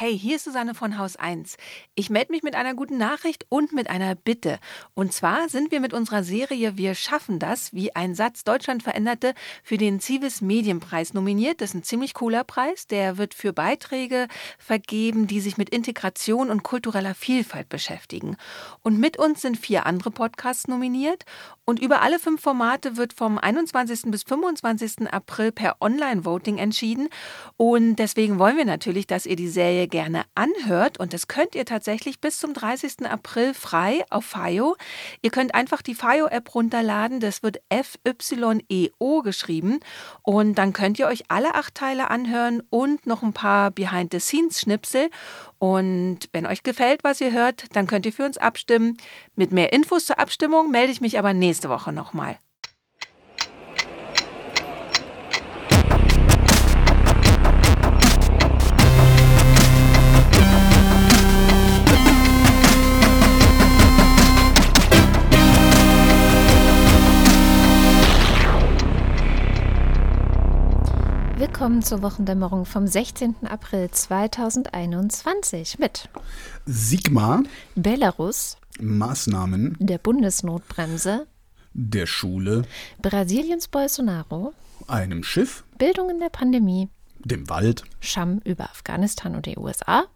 Hey, hier ist Susanne von Haus 1. Ich melde mich mit einer guten Nachricht und mit einer Bitte. Und zwar sind wir mit unserer Serie Wir schaffen das, wie ein Satz Deutschland veränderte, für den Civis Medienpreis nominiert. Das ist ein ziemlich cooler Preis. Der wird für Beiträge vergeben, die sich mit Integration und kultureller Vielfalt beschäftigen. Und mit uns sind vier andere Podcasts nominiert. Und über alle fünf Formate wird vom 21. bis 25. April per Online-Voting entschieden. Und deswegen wollen wir natürlich, dass ihr die Serie gerne anhört. Und das könnt ihr tatsächlich bis zum 30. April frei auf FIO. Ihr könnt einfach die FIO-App runterladen. Das wird F-Y-E-O geschrieben. Und dann könnt ihr euch alle acht Teile anhören und noch ein paar Behind-the-Scenes-Schnipsel. Und wenn euch gefällt, was ihr hört, dann könnt ihr für uns abstimmen. Mit mehr Infos zur Abstimmung melde ich mich aber nächste Woche nochmal. Willkommen zur Wochendämmerung vom 16. April 2021 mit Sigma, Belarus, Maßnahmen. Der Bundesnotbremse, der Schule, Brasiliens Bolsonaro, einem Schiff, Bildung in der Pandemie, dem Wald, Scham über Afghanistan und die USA,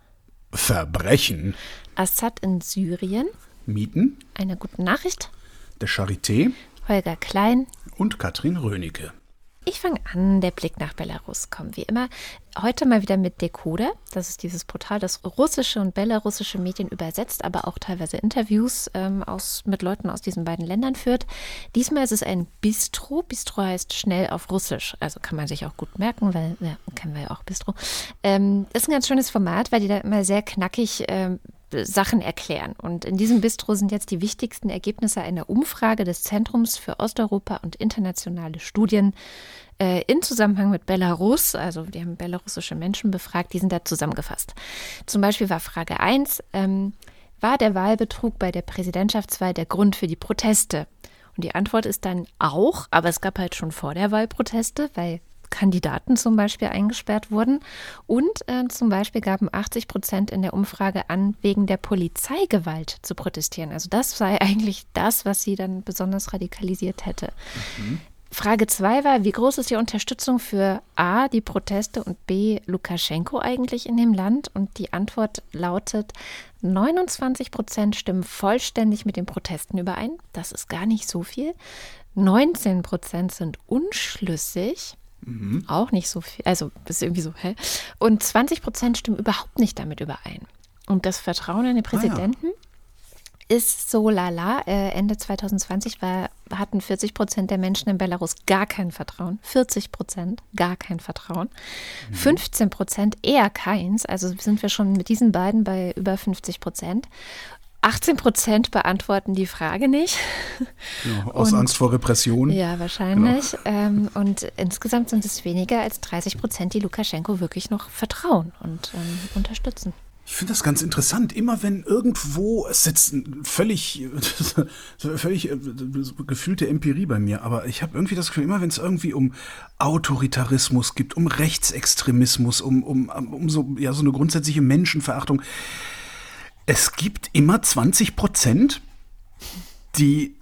Verbrechen, Assad in Syrien, Mieten, eine gute Nachricht, der Charité. Holger Klein. und Katrin Rönecke. Ich fange an, der Blick nach Belarus kommt wie immer. Heute mal wieder mit Decoder. Das ist dieses Portal, das russische und belarussische Medien übersetzt, aber auch teilweise Interviews ähm, aus, mit Leuten aus diesen beiden Ländern führt. Diesmal ist es ein Bistro. Bistro heißt schnell auf Russisch. Also kann man sich auch gut merken, weil, ja, kennen wir ja auch Bistro. Ähm, ist ein ganz schönes Format, weil die da immer sehr knackig ähm, Sachen erklären. Und in diesem Bistro sind jetzt die wichtigsten Ergebnisse einer Umfrage des Zentrums für Osteuropa und internationale Studien äh, in Zusammenhang mit Belarus. Also die haben belarussische Menschen befragt, die sind da zusammengefasst. Zum Beispiel war Frage 1, ähm, war der Wahlbetrug bei der Präsidentschaftswahl der Grund für die Proteste? Und die Antwort ist dann auch, aber es gab halt schon vor der Wahl Proteste, weil Kandidaten zum Beispiel eingesperrt wurden. Und äh, zum Beispiel gaben 80 Prozent in der Umfrage an, wegen der Polizeigewalt zu protestieren. Also das sei eigentlich das, was sie dann besonders radikalisiert hätte. Mhm. Frage 2 war, wie groß ist die Unterstützung für A, die Proteste und B, Lukaschenko eigentlich in dem Land? Und die Antwort lautet, 29 Prozent stimmen vollständig mit den Protesten überein. Das ist gar nicht so viel. 19 Prozent sind unschlüssig. Mhm. Auch nicht so viel, also ist irgendwie so, hä? Und 20 Prozent stimmen überhaupt nicht damit überein. Und das Vertrauen in den Präsidenten ah, ja. ist so lala. Äh, Ende 2020 war, hatten 40 Prozent der Menschen in Belarus gar kein Vertrauen. 40 Prozent gar kein Vertrauen. Mhm. 15 Prozent eher keins. Also sind wir schon mit diesen beiden bei über 50 Prozent. 18 Prozent beantworten die Frage nicht. Ja, aus und, Angst vor Repression. Ja, wahrscheinlich. Genau. Ähm, und insgesamt sind es weniger als 30 Prozent, die Lukaschenko wirklich noch vertrauen und ähm, unterstützen. Ich finde das ganz interessant. Immer wenn irgendwo, es sitzt völlig, völlig äh, gefühlte Empirie bei mir, aber ich habe irgendwie das Gefühl, immer wenn es irgendwie um Autoritarismus gibt, um Rechtsextremismus, um, um, um so, ja, so eine grundsätzliche Menschenverachtung, es gibt immer 20 Prozent, die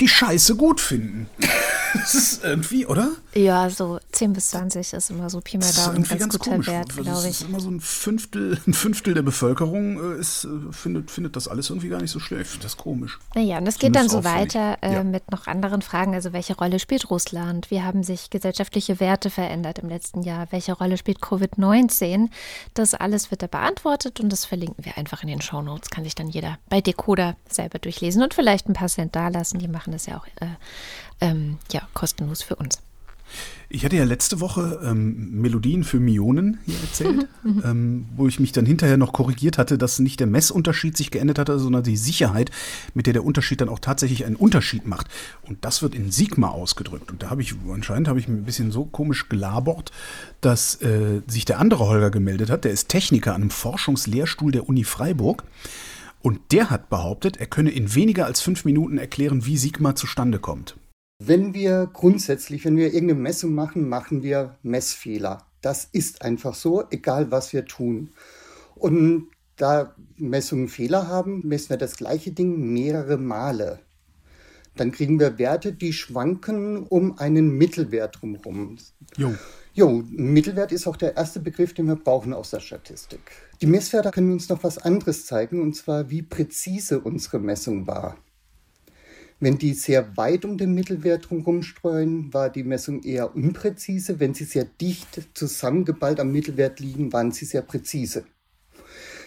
die Scheiße gut finden. Das ist irgendwie, oder? Ja, so 10 bis 20 ist immer so Pi mal Daumen ein ganz, ganz guter komisch. Wert, glaube ich. Das ist immer so ein Fünftel, ein Fünftel der Bevölkerung äh, ist, äh, findet, findet das alles irgendwie gar nicht so schlecht. Das ist komisch. Naja, und es geht dann so weiter äh, ja. mit noch anderen Fragen. Also welche Rolle spielt Russland? Wie haben sich gesellschaftliche Werte verändert im letzten Jahr? Welche Rolle spielt Covid-19? Das alles wird da beantwortet und das verlinken wir einfach in den Show Notes. Kann sich dann jeder bei Decoder selber durchlesen und vielleicht ein paar Cent dalassen. Die machen das ja auch äh, ähm, ja, kostenlos für uns. Ich hatte ja letzte Woche ähm, Melodien für Mionen hier erzählt, mhm. ähm, wo ich mich dann hinterher noch korrigiert hatte, dass nicht der Messunterschied sich geändert hatte, sondern die Sicherheit, mit der der Unterschied dann auch tatsächlich einen Unterschied macht. Und das wird in Sigma ausgedrückt. Und da habe ich, anscheinend habe ich ein bisschen so komisch gelabert, dass äh, sich der andere Holger gemeldet hat. Der ist Techniker an einem Forschungslehrstuhl der Uni Freiburg. Und der hat behauptet, er könne in weniger als fünf Minuten erklären, wie Sigma zustande kommt. Wenn wir grundsätzlich, wenn wir irgendeine Messung machen, machen wir Messfehler. Das ist einfach so, egal was wir tun. Und da Messungen Fehler haben, messen wir das gleiche Ding mehrere Male. Dann kriegen wir Werte, die schwanken um einen Mittelwert drumherum. Jo. Jo, Mittelwert ist auch der erste Begriff, den wir brauchen aus der Statistik. Die Messwerte können uns noch was anderes zeigen, und zwar wie präzise unsere Messung war. Wenn die sehr weit um den Mittelwert herumstreuen, war die Messung eher unpräzise. Wenn sie sehr dicht zusammengeballt am Mittelwert liegen, waren sie sehr präzise.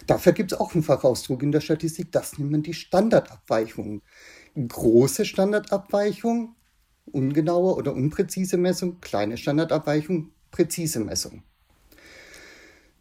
Dafür gibt es auch einen Fachausdruck in der Statistik, das nennt man die Standardabweichung. Große Standardabweichung, ungenaue oder unpräzise Messung, kleine Standardabweichung, präzise Messung.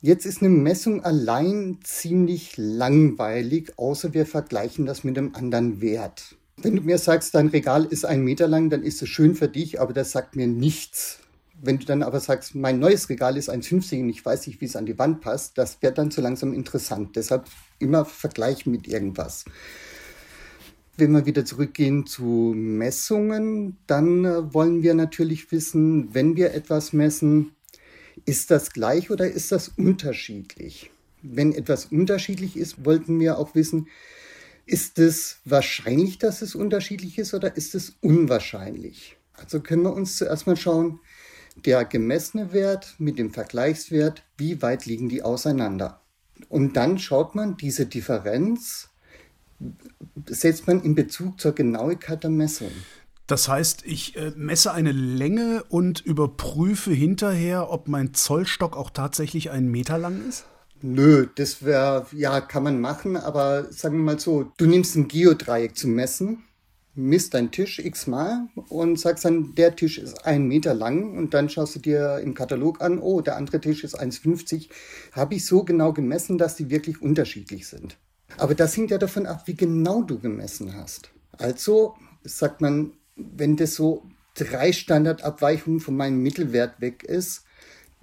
Jetzt ist eine Messung allein ziemlich langweilig, außer wir vergleichen das mit einem anderen Wert. Wenn du mir sagst, dein Regal ist ein Meter lang, dann ist es schön für dich, aber das sagt mir nichts. Wenn du dann aber sagst, mein neues Regal ist 1,50 und ich weiß nicht, wie es an die Wand passt, das wird dann so langsam interessant. Deshalb immer vergleichen mit irgendwas. Wenn wir wieder zurückgehen zu Messungen, dann äh, wollen wir natürlich wissen, wenn wir etwas messen, ist das gleich oder ist das unterschiedlich? Wenn etwas unterschiedlich ist, wollten wir auch wissen, ist es wahrscheinlich, dass es unterschiedlich ist oder ist es unwahrscheinlich? Also können wir uns zuerst mal schauen, der gemessene Wert mit dem Vergleichswert, wie weit liegen die auseinander? Und dann schaut man diese Differenz, setzt man in Bezug zur Genauigkeit der Messung. Das heißt, ich äh, messe eine Länge und überprüfe hinterher, ob mein Zollstock auch tatsächlich einen Meter lang ist? Nö, das wäre, ja, kann man machen, aber sagen wir mal so, du nimmst ein Geodreieck zum Messen misst deinen Tisch x-mal und sagst dann, der Tisch ist ein Meter lang und dann schaust du dir im Katalog an, oh, der andere Tisch ist 1,50. Habe ich so genau gemessen, dass die wirklich unterschiedlich sind. Aber das hängt ja davon ab, wie genau du gemessen hast. Also sagt man, wenn das so drei Standardabweichungen von meinem Mittelwert weg ist,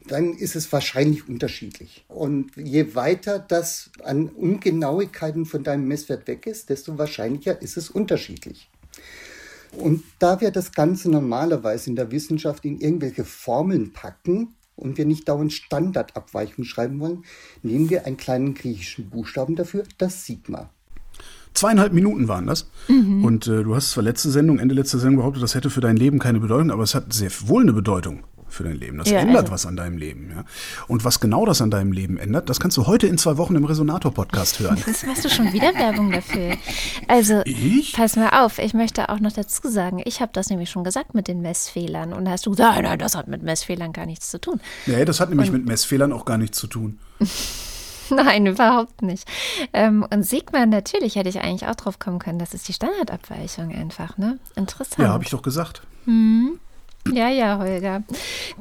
dann ist es wahrscheinlich unterschiedlich. Und je weiter das an Ungenauigkeiten von deinem Messwert weg ist, desto wahrscheinlicher ist es unterschiedlich. Und da wir das Ganze normalerweise in der Wissenschaft in irgendwelche Formeln packen und wir nicht dauernd Standardabweichungen schreiben wollen, nehmen wir einen kleinen griechischen Buchstaben dafür, das Sigma. Zweieinhalb Minuten waren das. Mhm. Und äh, du hast zwar letzte Sendung, Ende letzter Sendung behauptet, das hätte für dein Leben keine Bedeutung, aber es hat sehr wohl eine Bedeutung für dein Leben. Das ja, ändert also. was an deinem Leben. Ja? Und was genau das an deinem Leben ändert, das kannst du heute in zwei Wochen im Resonator-Podcast hören. Das machst du schon wieder Werbung dafür. Also, ich? pass mal auf, ich möchte auch noch dazu sagen, ich habe das nämlich schon gesagt mit den Messfehlern. Und da hast du gesagt, nein, das hat mit Messfehlern gar nichts zu tun. Nee, das hat nämlich und mit Messfehlern auch gar nichts zu tun. Nein, überhaupt nicht. Ähm, und Sigma, natürlich hätte ich eigentlich auch drauf kommen können. Das ist die Standardabweichung einfach, ne? Interessant. Ja, habe ich doch gesagt. Hm. Ja, ja, Holger.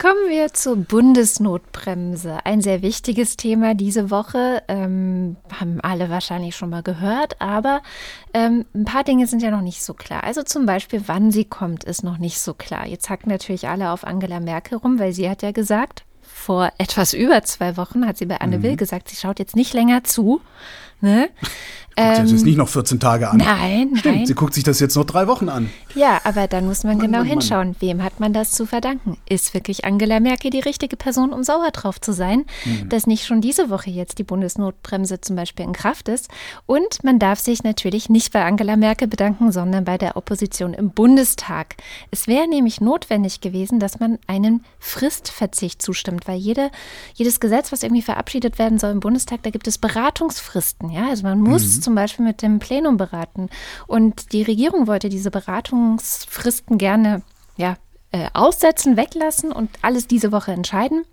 Kommen wir zur Bundesnotbremse. Ein sehr wichtiges Thema diese Woche. Ähm, haben alle wahrscheinlich schon mal gehört, aber ähm, ein paar Dinge sind ja noch nicht so klar. Also zum Beispiel, wann sie kommt, ist noch nicht so klar. Jetzt hacken natürlich alle auf Angela Merkel rum, weil sie hat ja gesagt, vor etwas über zwei Wochen hat sie bei Anne mhm. Will gesagt, sie schaut jetzt nicht länger zu. Ne? Guckt ähm, sich das nicht noch 14 Tage an. Nein, Stimmt, nein. Sie guckt sich das jetzt noch drei Wochen an. Ja, aber dann muss man Mann, genau Mann, hinschauen. Mann. Wem hat man das zu verdanken? Ist wirklich Angela Merkel die richtige Person, um sauer drauf zu sein, mhm. dass nicht schon diese Woche jetzt die Bundesnotbremse zum Beispiel in Kraft ist? Und man darf sich natürlich nicht bei Angela Merkel bedanken, sondern bei der Opposition im Bundestag. Es wäre nämlich notwendig gewesen, dass man einen Fristverzicht zustimmt, weil jede, jedes Gesetz, was irgendwie verabschiedet werden soll im Bundestag, da gibt es Beratungsfristen. Ja, also man muss mhm. zum Beispiel mit dem Plenum beraten. Und die Regierung wollte diese Beratungsfristen gerne ja, äh, aussetzen, weglassen und alles diese Woche entscheiden.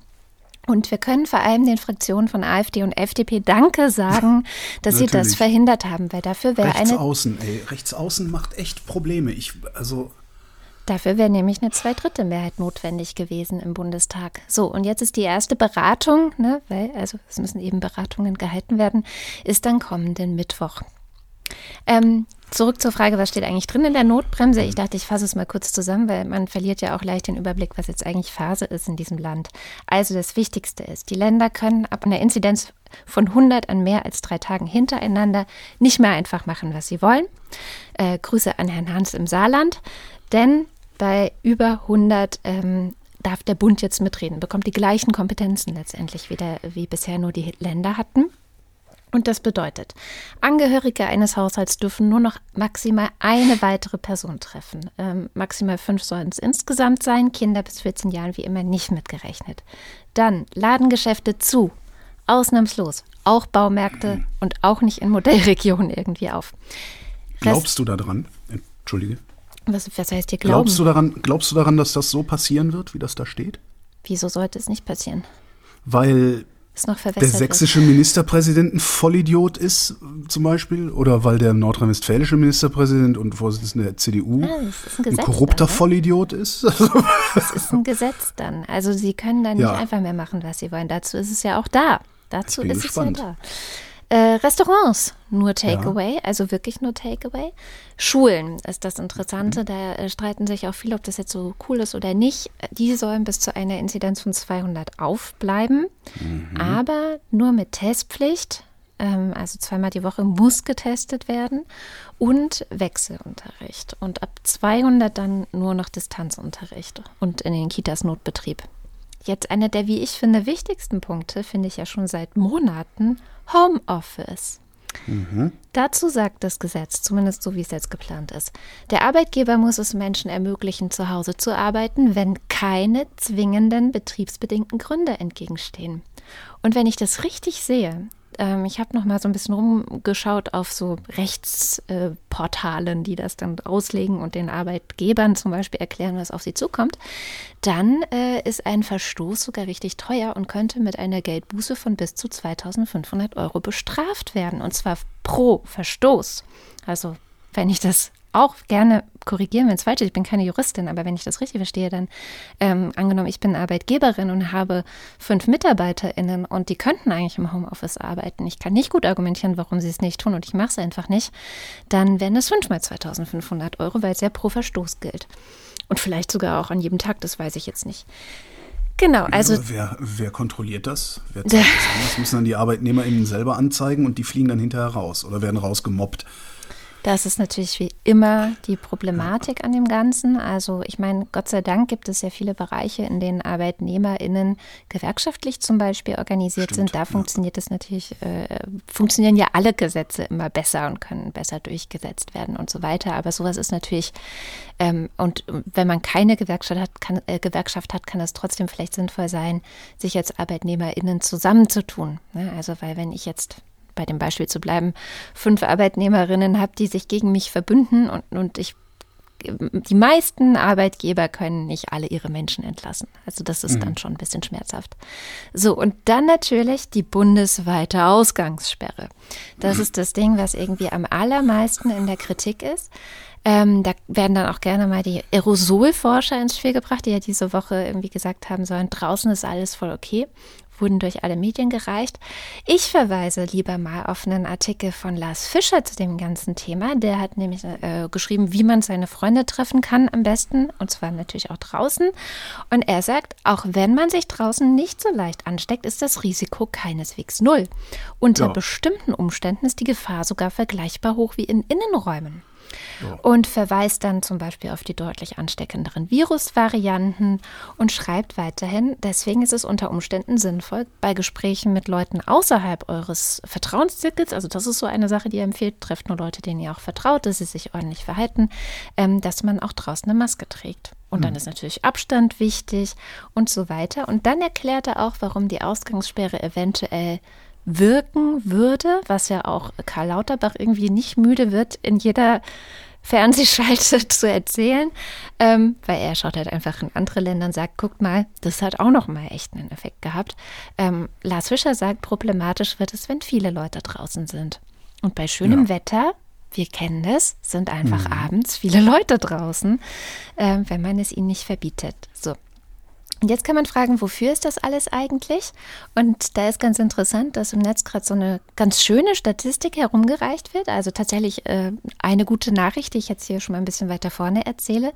Und wir können vor allem den Fraktionen von AfD und FDP Danke sagen, dass sie das verhindert haben, weil dafür wäre eine. Rechtsaußen, ey, Rechtsaußen macht echt Probleme. Ich, also. Dafür wäre nämlich eine Zweidrittelmehrheit notwendig gewesen im Bundestag. So, und jetzt ist die erste Beratung, ne, weil, also es müssen eben Beratungen gehalten werden, ist dann kommenden Mittwoch. Ähm, zurück zur Frage, was steht eigentlich drin in der Notbremse? Ich dachte, ich fasse es mal kurz zusammen, weil man verliert ja auch leicht den Überblick, was jetzt eigentlich Phase ist in diesem Land. Also das Wichtigste ist, die Länder können ab einer Inzidenz von 100 an mehr als drei Tagen hintereinander nicht mehr einfach machen, was sie wollen. Äh, Grüße an Herrn Hans im Saarland, denn bei über 100 ähm, darf der Bund jetzt mitreden, bekommt die gleichen Kompetenzen letztendlich wieder, wie bisher nur die Länder hatten. Und das bedeutet, Angehörige eines Haushalts dürfen nur noch maximal eine weitere Person treffen. Ähm, maximal fünf sollen es insgesamt sein, Kinder bis 14 Jahren wie immer nicht mitgerechnet. Dann Ladengeschäfte zu, ausnahmslos, auch Baumärkte und auch nicht in Modellregionen irgendwie auf. Glaubst du daran? Entschuldige. Was, was heißt dir glauben? Glaubst du, daran, glaubst du daran, dass das so passieren wird, wie das da steht? Wieso sollte es nicht passieren? Weil der sächsische ist. Ministerpräsident ein Vollidiot ist, zum Beispiel, oder weil der nordrhein-westfälische Ministerpräsident und Vorsitzende der CDU ja, ein, ein, korrupter dann, ne? Vollidiot ist. das ist ein Gesetz dann. Also sie können dann ja. nicht einfach mehr machen, was sie wollen. Dazu ist es ja auch da. Dazu ist gespannt. es ja da. Äh, Restaurants, nur Takeaway, ja. also wirklich nur Takeaway. Schulen ist das Interessante, mhm. da äh, streiten sich auch viele, ob das jetzt so cool ist oder nicht. Die sollen bis zu einer Inzidenz von 200 aufbleiben, mhm. aber nur mit Testpflicht. Ähm, also zweimal die Woche muss getestet werden und Wechselunterricht. Und ab 200 dann nur noch Distanzunterricht und in den Kitas Notbetrieb. Jetzt einer der, wie ich finde, wichtigsten Punkte, finde ich ja schon seit Monaten, Homeoffice. Mhm. Dazu sagt das Gesetz, zumindest so wie es jetzt geplant ist, der Arbeitgeber muss es Menschen ermöglichen, zu Hause zu arbeiten, wenn keine zwingenden betriebsbedingten Gründe entgegenstehen. Und wenn ich das richtig sehe, ähm, ich habe noch mal so ein bisschen rumgeschaut auf so Rechtsportalen, äh, die das dann auslegen und den Arbeitgebern zum Beispiel erklären, was auf sie zukommt. Dann äh, ist ein Verstoß sogar richtig teuer und könnte mit einer Geldbuße von bis zu 2500 Euro bestraft werden. Und zwar pro Verstoß. Also wenn ich das auch gerne korrigieren, wenn es falsch ist. Ich bin keine Juristin, aber wenn ich das richtig verstehe, dann ähm, angenommen, ich bin Arbeitgeberin und habe fünf MitarbeiterInnen und die könnten eigentlich im Homeoffice arbeiten. Ich kann nicht gut argumentieren, warum sie es nicht tun und ich mache es einfach nicht. Dann wären es fünfmal 2500 Euro, weil es ja pro Verstoß gilt. Und vielleicht sogar auch an jedem Tag, das weiß ich jetzt nicht. Genau, also. wer, wer kontrolliert das? Wer zeigt das, das müssen dann die ArbeitnehmerInnen selber anzeigen und die fliegen dann hinterher raus oder werden rausgemobbt. Das ist natürlich wie immer die Problematik an dem Ganzen. Also ich meine, Gott sei Dank gibt es ja viele Bereiche, in denen ArbeitnehmerInnen gewerkschaftlich zum Beispiel organisiert Stimmt, sind. Da ja. funktioniert es natürlich, äh, funktionieren ja alle Gesetze immer besser und können besser durchgesetzt werden und so weiter. Aber sowas ist natürlich, ähm, und wenn man keine Gewerkschaft hat, kann, äh, Gewerkschaft hat, kann es trotzdem vielleicht sinnvoll sein, sich als ArbeitnehmerInnen zusammenzutun. Ne? Also weil wenn ich jetzt bei dem Beispiel zu bleiben, fünf Arbeitnehmerinnen habe, die sich gegen mich verbünden und, und ich die meisten Arbeitgeber können nicht alle ihre Menschen entlassen. Also das ist mhm. dann schon ein bisschen schmerzhaft. So, und dann natürlich die bundesweite Ausgangssperre. Das mhm. ist das Ding, was irgendwie am allermeisten in der Kritik ist. Ähm, da werden dann auch gerne mal die Aerosolforscher ins Spiel gebracht, die ja diese Woche irgendwie gesagt haben sollen, draußen ist alles voll okay wurden durch alle Medien gereicht. Ich verweise lieber mal auf einen Artikel von Lars Fischer zu dem ganzen Thema. Der hat nämlich äh, geschrieben, wie man seine Freunde treffen kann am besten, und zwar natürlich auch draußen. Und er sagt, auch wenn man sich draußen nicht so leicht ansteckt, ist das Risiko keineswegs null. Unter ja. bestimmten Umständen ist die Gefahr sogar vergleichbar hoch wie in Innenräumen und verweist dann zum Beispiel auf die deutlich ansteckenderen Virusvarianten und schreibt weiterhin, deswegen ist es unter Umständen sinnvoll, bei Gesprächen mit Leuten außerhalb eures Vertrauenszirkels, also das ist so eine Sache, die er empfiehlt, trefft nur Leute, denen ihr auch vertraut, dass sie sich ordentlich verhalten, ähm, dass man auch draußen eine Maske trägt. Und dann hm. ist natürlich Abstand wichtig und so weiter. Und dann erklärt er auch, warum die Ausgangssperre eventuell wirken würde, was ja auch Karl Lauterbach irgendwie nicht müde wird, in jeder Fernsehschalte zu erzählen, ähm, weil er schaut halt einfach in andere Länder und sagt, guckt mal, das hat auch noch mal echt einen Effekt gehabt. Ähm, Lars Fischer sagt, problematisch wird es, wenn viele Leute draußen sind. Und bei schönem ja. Wetter, wir kennen das, sind einfach mhm. abends viele Leute draußen, äh, wenn man es ihnen nicht verbietet. So, und jetzt kann man fragen, wofür ist das alles eigentlich? Und da ist ganz interessant, dass im Netz gerade so eine ganz schöne Statistik herumgereicht wird. Also tatsächlich äh, eine gute Nachricht, die ich jetzt hier schon mal ein bisschen weiter vorne erzähle.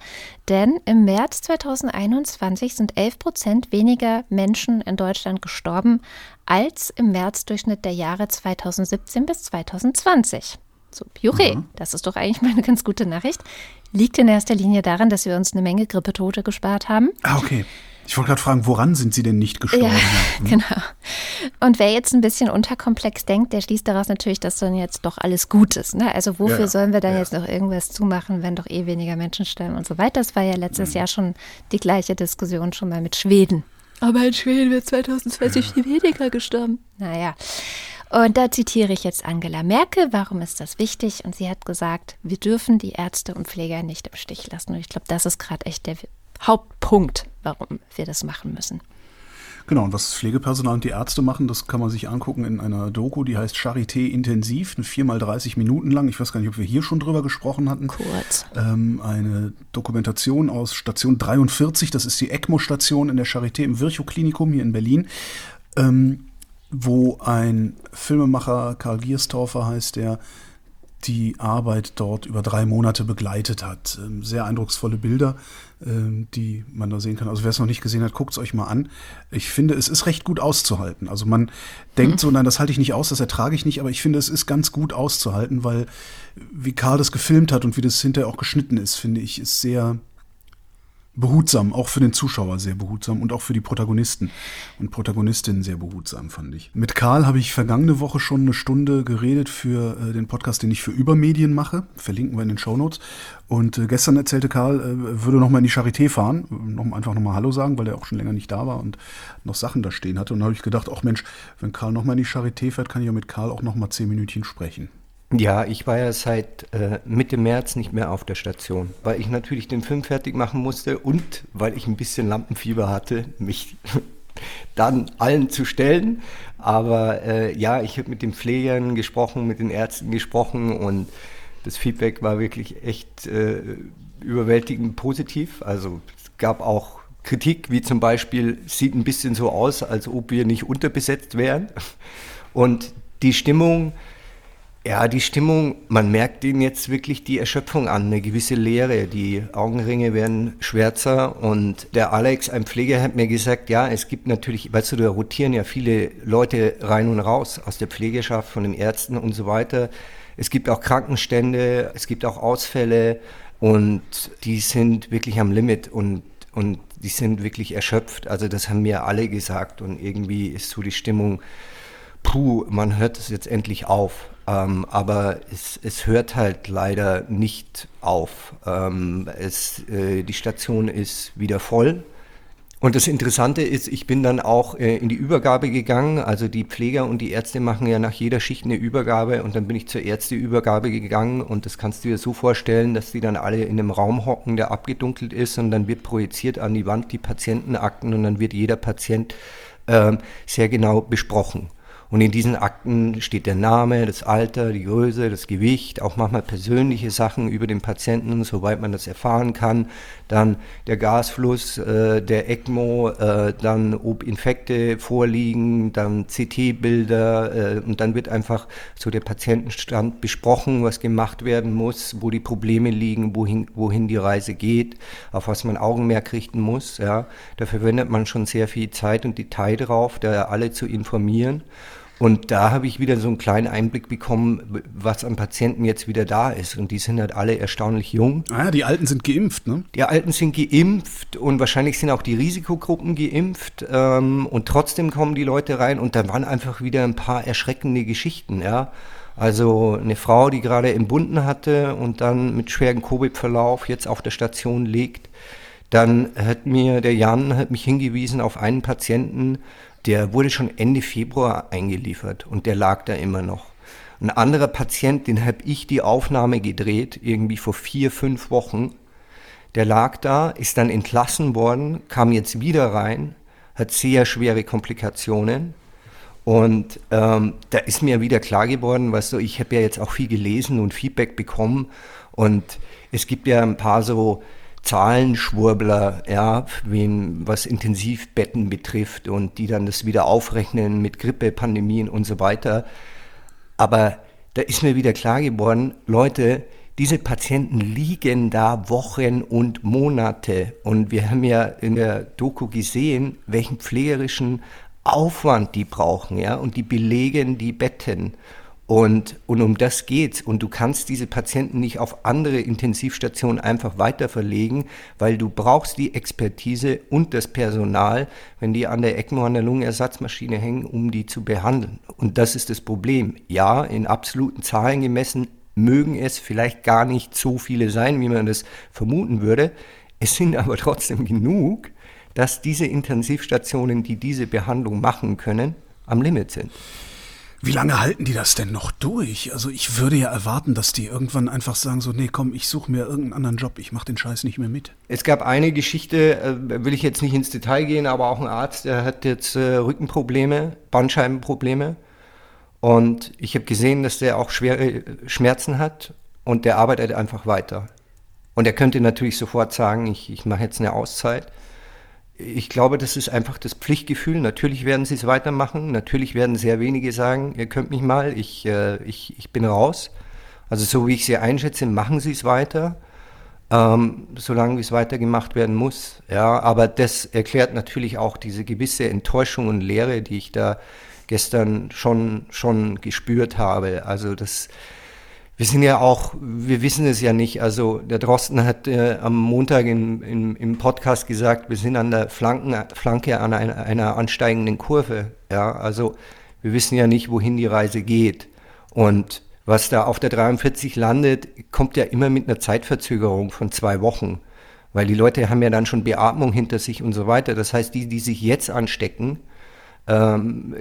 Denn im März 2021 sind 11 Prozent weniger Menschen in Deutschland gestorben als im Märzdurchschnitt der Jahre 2017 bis 2020. So, Juche, mhm. das ist doch eigentlich mal eine ganz gute Nachricht. Liegt in erster Linie daran, dass wir uns eine Menge Grippetote gespart haben. Ah, okay. Ich wollte gerade fragen, woran sind Sie denn nicht gestorben? Ja, hm? genau. Und wer jetzt ein bisschen unterkomplex denkt, der schließt daraus natürlich, dass dann jetzt doch alles gut ist. Ne? Also wofür ja, sollen wir dann ja. jetzt noch irgendwas zumachen, wenn doch eh weniger Menschen sterben und so weiter. Das war ja letztes mhm. Jahr schon die gleiche Diskussion schon mal mit Schweden. Aber in Schweden wird 2020 viel weniger gestorben. Naja. Und da zitiere ich jetzt Angela Merkel. Warum ist das wichtig? Und sie hat gesagt, wir dürfen die Ärzte und Pfleger nicht im Stich lassen. Und ich glaube, das ist gerade echt der Hauptpunkt, warum wir das machen müssen. Genau, und was das Pflegepersonal und die Ärzte machen, das kann man sich angucken in einer Doku, die heißt Charité Intensiv, viermal 30 Minuten lang. Ich weiß gar nicht, ob wir hier schon drüber gesprochen hatten. Kurz. Ähm, eine Dokumentation aus Station 43, das ist die ECMO-Station in der Charité im Virchow-Klinikum hier in Berlin, ähm, wo ein Filmemacher, Karl Gierstorfer heißt der, die Arbeit dort über drei Monate begleitet hat. Ähm, sehr eindrucksvolle Bilder, die man da sehen kann. Also wer es noch nicht gesehen hat, guckt es euch mal an. Ich finde, es ist recht gut auszuhalten. Also man denkt so, nein, das halte ich nicht aus, das ertrage ich nicht, aber ich finde, es ist ganz gut auszuhalten, weil wie Karl das gefilmt hat und wie das hinterher auch geschnitten ist, finde ich, ist sehr behutsam, auch für den Zuschauer sehr behutsam und auch für die Protagonisten und Protagonistinnen sehr behutsam, fand ich. Mit Karl habe ich vergangene Woche schon eine Stunde geredet für äh, den Podcast, den ich für Übermedien mache. Verlinken wir in den Shownotes. Und äh, gestern erzählte Karl, äh, würde nochmal in die Charité fahren, noch, einfach nochmal Hallo sagen, weil er auch schon länger nicht da war und noch Sachen da stehen hatte. Und da habe ich gedacht, ach Mensch, wenn Karl nochmal in die Charité fährt, kann ich ja mit Karl auch nochmal zehn Minütchen sprechen. Ja, ich war ja seit äh, Mitte März nicht mehr auf der Station, weil ich natürlich den Film fertig machen musste und weil ich ein bisschen Lampenfieber hatte, mich dann allen zu stellen. Aber äh, ja, ich habe mit den Pflegern gesprochen, mit den Ärzten gesprochen und das Feedback war wirklich echt äh, überwältigend positiv. Also es gab auch Kritik, wie zum Beispiel, sieht ein bisschen so aus, als ob wir nicht unterbesetzt wären. Und die Stimmung, ja, die Stimmung, man merkt ihnen jetzt wirklich die Erschöpfung an, eine gewisse Leere. Die Augenringe werden schwärzer und der Alex, ein Pfleger, hat mir gesagt, ja, es gibt natürlich, weißt du, da rotieren ja viele Leute rein und raus aus der Pflegeschaft, von den Ärzten und so weiter. Es gibt auch Krankenstände, es gibt auch Ausfälle und die sind wirklich am Limit und, und die sind wirklich erschöpft. Also das haben mir alle gesagt und irgendwie ist so die Stimmung, puh, man hört es jetzt endlich auf. Ähm, aber es, es, hört halt leider nicht auf. Ähm, es, äh, die Station ist wieder voll. Und das Interessante ist, ich bin dann auch äh, in die Übergabe gegangen. Also die Pfleger und die Ärzte machen ja nach jeder Schicht eine Übergabe und dann bin ich zur Ärzteübergabe gegangen und das kannst du dir so vorstellen, dass die dann alle in einem Raum hocken, der abgedunkelt ist und dann wird projiziert an die Wand die Patientenakten und dann wird jeder Patient äh, sehr genau besprochen. Und in diesen Akten steht der Name, das Alter, die Größe, das Gewicht, auch manchmal persönliche Sachen über den Patienten, soweit man das erfahren kann. Dann der Gasfluss, äh, der ECMO, äh, dann ob Infekte vorliegen, dann CT-Bilder äh, und dann wird einfach so der Patientenstand besprochen, was gemacht werden muss, wo die Probleme liegen, wohin, wohin die Reise geht, auf was man Augenmerk richten muss. Ja. Da verwendet man schon sehr viel Zeit und Detail drauf, da alle zu informieren. Und da habe ich wieder so einen kleinen Einblick bekommen, was an Patienten jetzt wieder da ist. Und die sind halt alle erstaunlich jung. Ah, die Alten sind geimpft, ne? Die Alten sind geimpft und wahrscheinlich sind auch die Risikogruppen geimpft. Ähm, und trotzdem kommen die Leute rein und da waren einfach wieder ein paar erschreckende Geschichten, ja. Also eine Frau, die gerade entbunden hatte und dann mit schwerem Covid-Verlauf jetzt auf der Station liegt. Dann hat mir der Jan hat mich hingewiesen auf einen Patienten, der wurde schon Ende Februar eingeliefert und der lag da immer noch. Ein anderer Patient, den habe ich die Aufnahme gedreht, irgendwie vor vier, fünf Wochen. Der lag da, ist dann entlassen worden, kam jetzt wieder rein, hat sehr schwere Komplikationen. Und ähm, da ist mir wieder klar geworden, weißt du, ich habe ja jetzt auch viel gelesen und Feedback bekommen. Und es gibt ja ein paar so Zahlenschwurbler, ja, wen, was Intensivbetten betrifft und die dann das wieder aufrechnen mit Grippe, Pandemien und so weiter. Aber da ist mir wieder klar geworden, Leute, diese Patienten liegen da Wochen und Monate. Und wir haben ja in der Doku gesehen, welchen pflegerischen Aufwand die brauchen, ja, und die belegen die Betten. Und, und um das geht's. Und du kannst diese Patienten nicht auf andere Intensivstationen einfach weiter verlegen, weil du brauchst die Expertise und das Personal, wenn die an der ECMO, an der Lungenersatzmaschine hängen, um die zu behandeln. Und das ist das Problem. Ja, in absoluten Zahlen gemessen mögen es vielleicht gar nicht so viele sein, wie man das vermuten würde. Es sind aber trotzdem genug, dass diese Intensivstationen, die diese Behandlung machen können, am Limit sind. Wie lange halten die das denn noch durch? Also ich würde ja erwarten, dass die irgendwann einfach sagen so, nee, komm, ich suche mir irgendeinen anderen Job, ich mache den Scheiß nicht mehr mit. Es gab eine Geschichte, äh, will ich jetzt nicht ins Detail gehen, aber auch ein Arzt, der hat jetzt äh, Rückenprobleme, Bandscheibenprobleme und ich habe gesehen, dass der auch schwere Schmerzen hat und der arbeitet einfach weiter. Und er könnte natürlich sofort sagen, ich, ich mache jetzt eine Auszeit ich glaube, das ist einfach das Pflichtgefühl. Natürlich werden sie es weitermachen. Natürlich werden sehr wenige sagen, ihr könnt mich mal, ich, äh, ich, ich bin raus. Also so wie ich sie einschätze, machen sie es weiter, ähm, solange es weitergemacht werden muss. Ja, aber das erklärt natürlich auch diese gewisse Enttäuschung und Leere, die ich da gestern schon, schon gespürt habe. Also das wir sind ja auch, wir wissen es ja nicht. Also der Drosten hat äh, am Montag in, in, im Podcast gesagt, wir sind an der Flanken, Flanke an einer, einer ansteigenden Kurve. Ja, also wir wissen ja nicht, wohin die Reise geht. Und was da auf der 43 landet, kommt ja immer mit einer Zeitverzögerung von zwei Wochen. Weil die Leute haben ja dann schon Beatmung hinter sich und so weiter. Das heißt, die, die sich jetzt anstecken, ähm,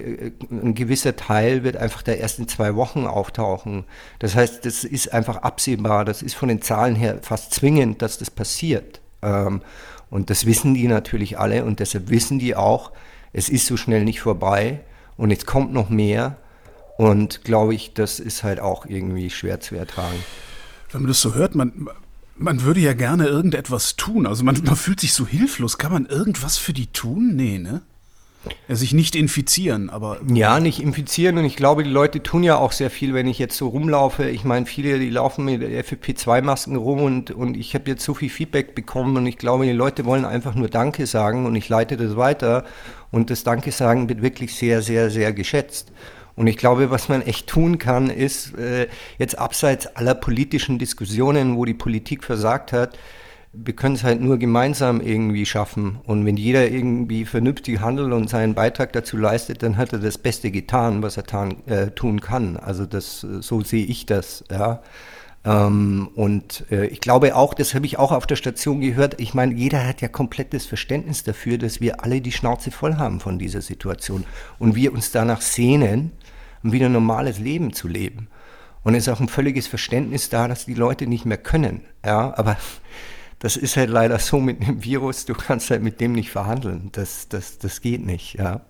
ein gewisser Teil wird einfach der ersten zwei Wochen auftauchen. Das heißt, das ist einfach absehbar, das ist von den Zahlen her fast zwingend, dass das passiert. Ähm, und das wissen die natürlich alle und deshalb wissen die auch, es ist so schnell nicht vorbei und jetzt kommt noch mehr. Und glaube ich, das ist halt auch irgendwie schwer zu ertragen. Wenn man das so hört, man, man würde ja gerne irgendetwas tun. Also man, man fühlt sich so hilflos. Kann man irgendwas für die tun? Nee, ne? Sich nicht infizieren, aber. Ja, nicht infizieren und ich glaube, die Leute tun ja auch sehr viel, wenn ich jetzt so rumlaufe. Ich meine, viele, die laufen mit FFP2-Masken rum und, und ich habe jetzt so viel Feedback bekommen und ich glaube, die Leute wollen einfach nur Danke sagen und ich leite das weiter und das Danke sagen wird wirklich sehr, sehr, sehr geschätzt. Und ich glaube, was man echt tun kann, ist äh, jetzt abseits aller politischen Diskussionen, wo die Politik versagt hat, wir können es halt nur gemeinsam irgendwie schaffen. Und wenn jeder irgendwie vernünftig handelt und seinen Beitrag dazu leistet, dann hat er das Beste getan, was er tan, äh, tun kann. Also das, so sehe ich das, ja. Ähm, und äh, ich glaube auch, das habe ich auch auf der Station gehört, ich meine, jeder hat ja komplettes Verständnis dafür, dass wir alle die Schnauze voll haben von dieser Situation und wir uns danach sehnen, um wieder ein normales Leben zu leben. Und es ist auch ein völliges Verständnis da, dass die Leute nicht mehr können. Ja, aber das ist halt leider so mit dem Virus, du kannst halt mit dem nicht verhandeln. Das, das, das geht nicht, ja.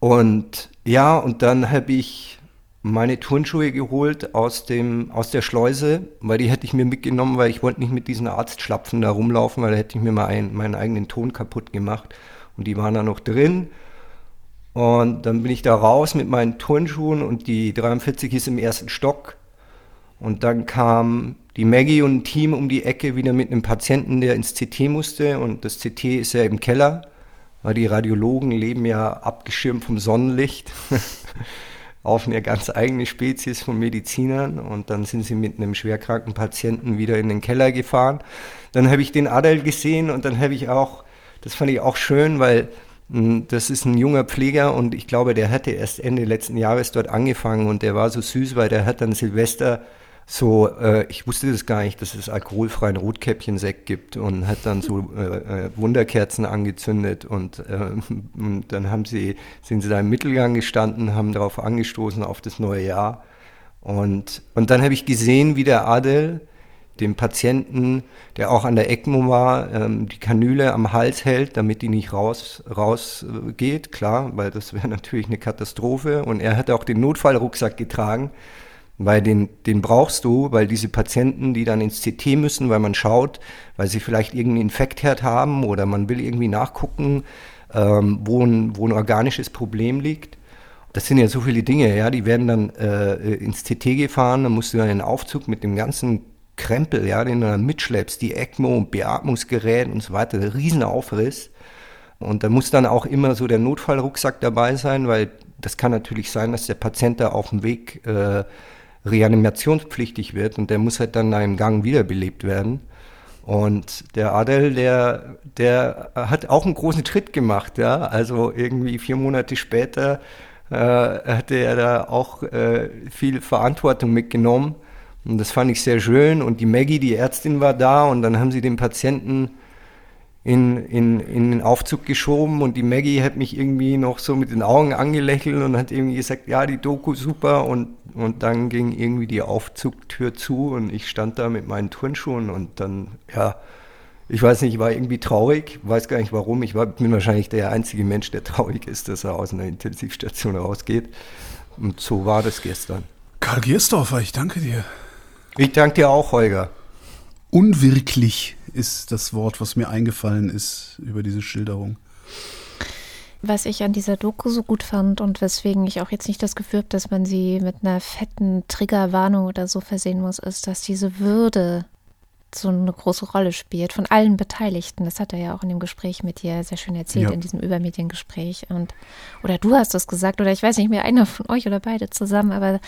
Und ja, und dann habe ich meine Turnschuhe geholt aus, dem, aus der Schleuse, weil die hätte ich mir mitgenommen, weil ich wollte nicht mit diesen Arztschlapfen da rumlaufen, weil da hätte ich mir mal einen, meinen eigenen Ton kaputt gemacht. Und die waren da noch drin. Und dann bin ich da raus mit meinen Turnschuhen und die 43 ist im ersten Stock. Und dann kam die Maggie und ein Team um die Ecke wieder mit einem Patienten, der ins CT musste. Und das CT ist ja im Keller, weil die Radiologen leben ja abgeschirmt vom Sonnenlicht auf eine ganz eigene Spezies von Medizinern. Und dann sind sie mit einem schwerkranken Patienten wieder in den Keller gefahren. Dann habe ich den Adel gesehen und dann habe ich auch, das fand ich auch schön, weil hm, das ist ein junger Pfleger und ich glaube, der hatte erst Ende letzten Jahres dort angefangen und der war so süß, weil der hat dann Silvester so, äh, ich wusste das gar nicht, dass es alkoholfreien Rotkäppchensekt gibt und hat dann so äh, äh, Wunderkerzen angezündet und, äh, und dann haben sie, sind sie da im Mittelgang gestanden, haben darauf angestoßen auf das neue Jahr. Und, und dann habe ich gesehen, wie der Adel dem Patienten, der auch an der ECMO war, ähm, die Kanüle am Hals hält, damit die nicht raus, rausgeht, klar, weil das wäre natürlich eine Katastrophe. Und er hat auch den Notfallrucksack getragen, weil den, den brauchst du, weil diese Patienten, die dann ins CT müssen, weil man schaut, weil sie vielleicht irgendeinen Infektherd haben oder man will irgendwie nachgucken, ähm, wo, ein, wo ein organisches Problem liegt. Das sind ja so viele Dinge, ja, die werden dann äh, ins CT gefahren, dann musst du dann in den Aufzug mit dem ganzen Krempel, ja, den du dann mitschleppst, die ECMO und Beatmungsgerät und so weiter, der Riesenaufriss. Und da muss dann auch immer so der Notfallrucksack dabei sein, weil das kann natürlich sein, dass der Patient da auf dem Weg äh, reanimationspflichtig wird und der muss halt dann in einem Gang wiederbelebt werden. Und der Adel, der, der hat auch einen großen Schritt gemacht, ja. Also irgendwie vier Monate später äh, hatte er da auch äh, viel Verantwortung mitgenommen. Und das fand ich sehr schön. Und die Maggie, die Ärztin, war da und dann haben sie den Patienten in, in, in den Aufzug geschoben und die Maggie hat mich irgendwie noch so mit den Augen angelächelt und hat irgendwie gesagt, ja, die Doku super und, und dann ging irgendwie die Aufzugtür zu und ich stand da mit meinen Turnschuhen und dann, ja, ich weiß nicht, ich war irgendwie traurig, weiß gar nicht warum, ich war, bin wahrscheinlich der einzige Mensch, der traurig ist, dass er aus einer Intensivstation rausgeht und so war das gestern. Karl Giersdorfer, ich danke dir. Ich danke dir auch, Holger. Unwirklich ist das Wort, was mir eingefallen ist über diese Schilderung. Was ich an dieser Doku so gut fand und weswegen ich auch jetzt nicht das Gefühl habe, dass man sie mit einer fetten Triggerwarnung oder so versehen muss, ist, dass diese Würde so eine große Rolle spielt von allen Beteiligten. Das hat er ja auch in dem Gespräch mit dir sehr schön erzählt, ja. in diesem Übermediengespräch. Und, oder du hast es gesagt, oder ich weiß nicht mehr, einer von euch oder beide zusammen, aber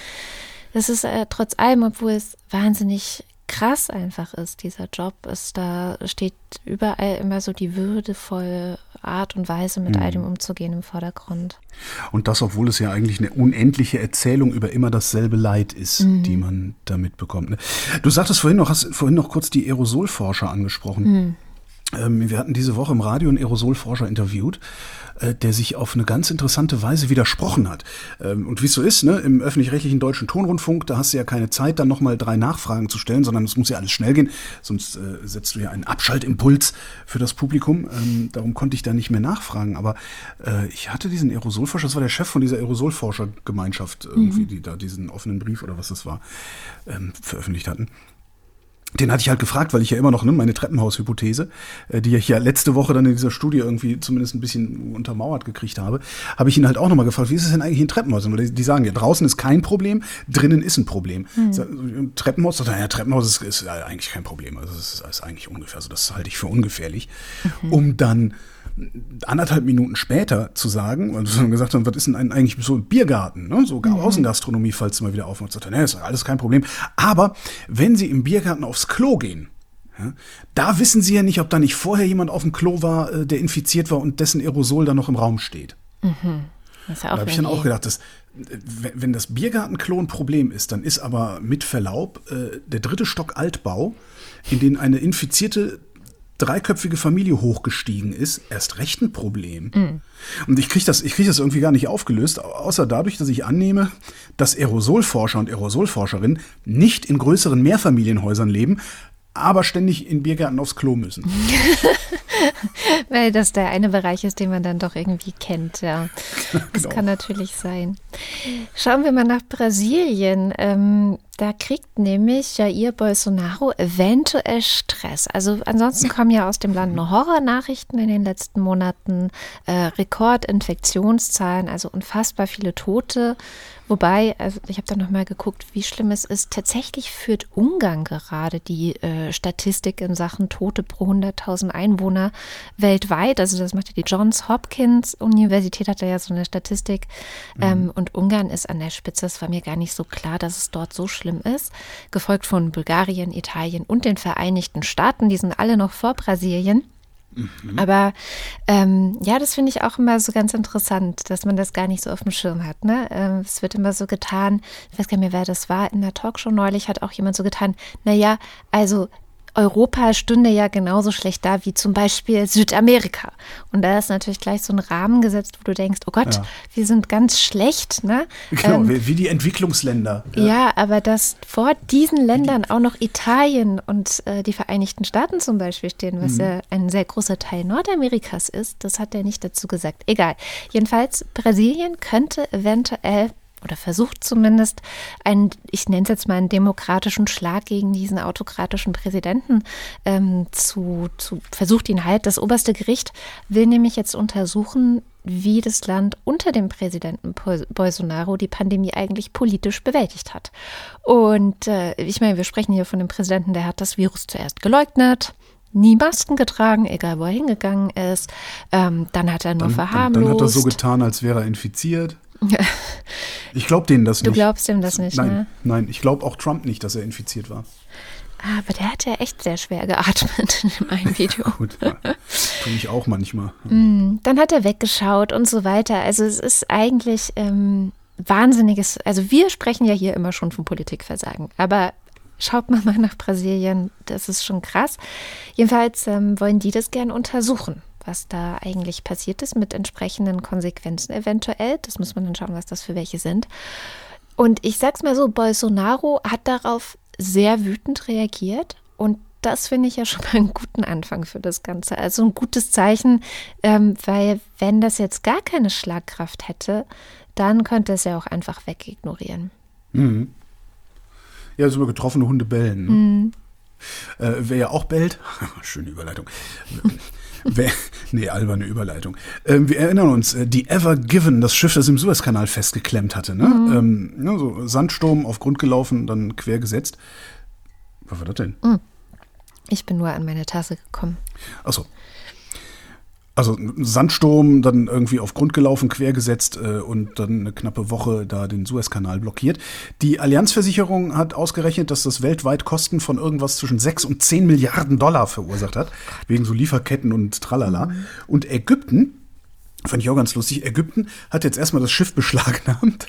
es ist äh, trotz allem, obwohl es wahnsinnig krass einfach ist, dieser Job, ist da steht überall immer so die würdevolle Art und Weise, mit mhm. all dem umzugehen im Vordergrund. Und das, obwohl es ja eigentlich eine unendliche Erzählung über immer dasselbe Leid ist, mhm. die man da mitbekommt. Ne? Du sagtest vorhin noch, hast vorhin noch kurz die Aerosolforscher angesprochen. Mhm. Ähm, wir hatten diese Woche im Radio einen Aerosolforscher interviewt äh, der sich auf eine ganz interessante Weise widersprochen hat. Ähm, und wie es so ist, ne, im öffentlich-rechtlichen deutschen Tonrundfunk, da hast du ja keine Zeit, dann nochmal drei Nachfragen zu stellen, sondern es muss ja alles schnell gehen, sonst äh, setzt du ja einen Abschaltimpuls für das Publikum. Ähm, darum konnte ich da nicht mehr nachfragen. Aber äh, ich hatte diesen Aerosolforscher, das war der Chef von dieser Aerosolforschergemeinschaft, irgendwie, mhm. die da diesen offenen Brief oder was das war, ähm, veröffentlicht hatten den hatte ich halt gefragt, weil ich ja immer noch ne, meine Treppenhaushypothese, äh, die ich ja letzte Woche dann in dieser Studie irgendwie zumindest ein bisschen untermauert gekriegt habe, habe ich ihn halt auch nochmal gefragt, wie ist es denn eigentlich in Treppenhaus? Und die, die sagen ja, draußen ist kein Problem, drinnen ist ein Problem. Hm. Treppenhaus, sagt er, ja, Treppenhaus ist, ist eigentlich kein Problem. Also das ist, ist eigentlich ungefähr, also das halte ich für ungefährlich, mhm. um dann anderthalb Minuten später zu sagen, und wir gesagt haben, was ist denn eigentlich so ein Biergarten, ne? so mhm. Außengastronomie, falls mal wieder auf und sagt, nee, ist alles kein Problem. Aber wenn Sie im Biergarten aufs Klo gehen, ja, da wissen Sie ja nicht, ob da nicht vorher jemand auf dem Klo war, äh, der infiziert war und dessen Aerosol da noch im Raum steht. Mhm. Ja da habe ich dann auch gedacht, dass, wenn das Biergartenklo ein Problem ist, dann ist aber mit Verlaub äh, der dritte Stock Altbau, in den eine infizierte dreiköpfige Familie hochgestiegen ist, erst recht ein Problem. Mhm. Und ich kriege das, krieg das irgendwie gar nicht aufgelöst, außer dadurch, dass ich annehme, dass Aerosolforscher und Aerosolforscherinnen nicht in größeren Mehrfamilienhäusern leben, aber ständig in Biergärten aufs Klo müssen. Weil das der eine Bereich ist, den man dann doch irgendwie kennt, ja. Das genau. kann natürlich sein. Schauen wir mal nach Brasilien. Ähm, da kriegt nämlich Jair Bolsonaro eventuell Stress. Also ansonsten kommen ja aus dem Land nur Horrornachrichten in den letzten Monaten, äh, Rekordinfektionszahlen, also unfassbar viele Tote. Wobei, also ich habe da nochmal geguckt, wie schlimm es ist. Tatsächlich führt Ungarn gerade die äh, Statistik in Sachen Tote pro 100.000 Einwohner weltweit. Also das macht ja die Johns Hopkins Universität, hat da ja so eine Statistik. Mhm. Ähm, und Ungarn ist an der Spitze. Es war mir gar nicht so klar, dass es dort so schlimm ist. Gefolgt von Bulgarien, Italien und den Vereinigten Staaten. Die sind alle noch vor Brasilien. Mhm. Aber ähm, ja, das finde ich auch immer so ganz interessant, dass man das gar nicht so auf dem Schirm hat. Ne? Ähm, es wird immer so getan, ich weiß gar nicht mehr, wer das war, in der Talkshow neulich hat auch jemand so getan, naja, also Europa stünde ja genauso schlecht da wie zum Beispiel Südamerika. Und da ist natürlich gleich so ein Rahmen gesetzt, wo du denkst, oh Gott, ja. wir sind ganz schlecht. Ne? Genau, ähm, wie die Entwicklungsländer. Ja. ja. aber dass vor diesen Ländern auch noch Italien und äh, die Vereinigten Staaten zum Beispiel stehen, was mhm. ja ein sehr großer Teil Nordamerikas ist, das hat er nicht dazu gesagt. Egal. Jedenfalls, Brasilien könnte eventuell oder versucht zumindest einen, ich nenne es jetzt mal einen demokratischen Schlag gegen diesen autokratischen Präsidenten ähm, zu, zu, versucht ihn halt. Das oberste Gericht will nämlich jetzt untersuchen, wie das Land unter dem Präsidenten Bolsonaro die Pandemie eigentlich politisch bewältigt hat. Und äh, ich meine, wir sprechen hier von dem Präsidenten, der hat das Virus zuerst geleugnet, nie Masken getragen, egal wo er hingegangen ist. Ähm, dann hat er nur Dann, verharmlost. dann, dann hat er so getan, als wäre er infiziert. Ich glaube denen das Du nicht. glaubst ihm das nicht, nein, ne? Nein, ich glaube auch Trump nicht, dass er infiziert war. Ah, Aber der hat ja echt sehr schwer geatmet in dem einen Video. Gut, ja, tue ich auch manchmal. Dann hat er weggeschaut und so weiter. Also es ist eigentlich ähm, wahnsinniges, also wir sprechen ja hier immer schon von Politikversagen, aber schaut mal mal nach Brasilien, das ist schon krass. Jedenfalls ähm, wollen die das gern untersuchen, was da eigentlich passiert ist mit entsprechenden Konsequenzen eventuell. Das muss man dann schauen, was das für welche sind. Und ich sag's mal so, Bolsonaro hat darauf sehr wütend reagiert und das finde ich ja schon mal einen guten Anfang für das Ganze. Also ein gutes Zeichen, ähm, weil wenn das jetzt gar keine Schlagkraft hätte, dann könnte es ja auch einfach wegignorieren. Ja, so über getroffene Hunde bellen. Ne? Mhm. Äh, wer ja auch bellt, schöne Überleitung. wer, nee, alberne Überleitung. Ähm, wir erinnern uns, äh, die Ever Given, das Schiff, das im Suezkanal festgeklemmt hatte. Ne? Mhm. Ähm, ja, so Sandsturm auf Grund gelaufen, dann quer gesetzt. Was war das denn? Ich bin nur an meine Tasse gekommen. Achso. Also Sandsturm, dann irgendwie auf Grund gelaufen, quergesetzt äh, und dann eine knappe Woche da den Suezkanal blockiert. Die Allianzversicherung hat ausgerechnet, dass das weltweit Kosten von irgendwas zwischen 6 und 10 Milliarden Dollar verursacht hat, wegen so Lieferketten und tralala. Und Ägypten, fand ich auch ganz lustig, Ägypten hat jetzt erstmal das Schiff beschlagnahmt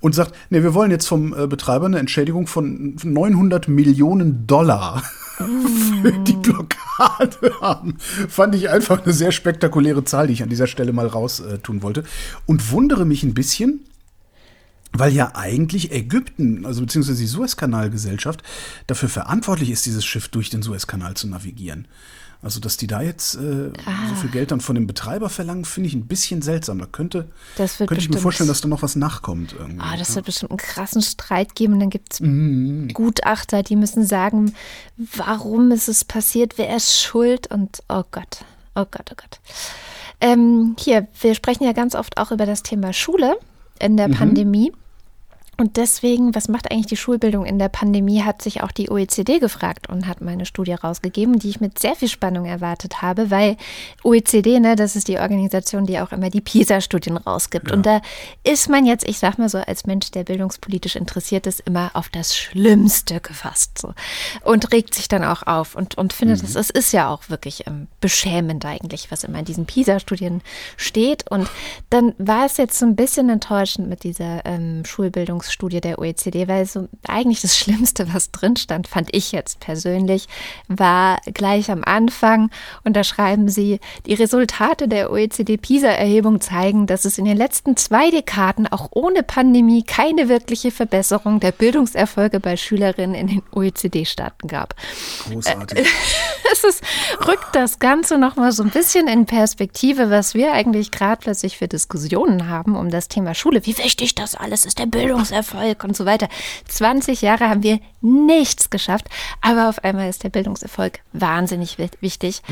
und sagt, nee, wir wollen jetzt vom äh, Betreiber eine Entschädigung von 900 Millionen Dollar für die Blockade haben. Fand ich einfach eine sehr spektakuläre Zahl, die ich an dieser Stelle mal raus äh, tun wollte. Und wundere mich ein bisschen, weil ja eigentlich Ägypten, also beziehungsweise die Suezkanalgesellschaft, dafür verantwortlich ist, dieses Schiff durch den Suezkanal zu navigieren. Also, dass die da jetzt äh, so viel Geld dann von dem Betreiber verlangen, finde ich ein bisschen seltsam. Da könnte, könnte ich mir vorstellen, dass da noch was nachkommt. Irgendwie. Ah, das ja. wird bestimmt einen krassen Streit geben. Und dann gibt es Gutachter, die müssen sagen, warum ist es passiert, wer ist schuld und oh Gott, oh Gott, oh Gott. Ähm, hier, wir sprechen ja ganz oft auch über das Thema Schule in der Pandemie. Und deswegen, was macht eigentlich die Schulbildung in der Pandemie, hat sich auch die OECD gefragt und hat meine Studie rausgegeben, die ich mit sehr viel Spannung erwartet habe, weil OECD, ne, das ist die Organisation, die auch immer die PISA-Studien rausgibt. Und da ist man jetzt, ich sag mal so, als Mensch, der bildungspolitisch interessiert ist, immer auf das Schlimmste gefasst so. und regt sich dann auch auf und, und findet, es es ist ja auch wirklich ähm, beschämend eigentlich, was immer in diesen PISA-Studien steht. Und dann war es jetzt so ein bisschen enttäuschend mit dieser ähm, Schulbildungsstudie der OECD, weil so eigentlich das Schlimmste, was drin stand, fand ich jetzt persönlich, war gleich am Anfang. Und da schreiben sie, die Resultate der OECD-PISA-Erhebung zeigen, dass es in den letzten zwei Dekaden auch ohne Pandemie keine wirkliche Verbesserung der Bildungserfolge bei Schülerinnen in den OECD-Staaten gab. Großartig. Es ist, rückt das Ganze nochmal so ein bisschen in Perspektive, was wir eigentlich gerade plötzlich für Diskussionen haben um das Thema Schule. Wie wichtig das alles ist, der Bildungserfolg und so weiter. 20 Jahre haben wir nichts geschafft, aber auf einmal ist der Bildungserfolg wahnsinnig wi- wichtig.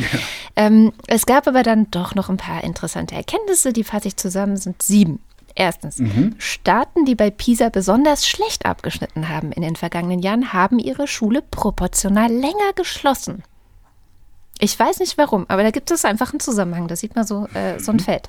Ähm, es gab aber dann doch noch ein paar interessante Erkenntnisse, die fasse ich zusammen, sind sieben. Erstens, Staaten, die bei PISA besonders schlecht abgeschnitten haben in den vergangenen Jahren, haben ihre Schule proportional länger geschlossen. Ich weiß nicht warum, aber da gibt es einfach einen Zusammenhang. Da sieht man so, äh, so ein Feld.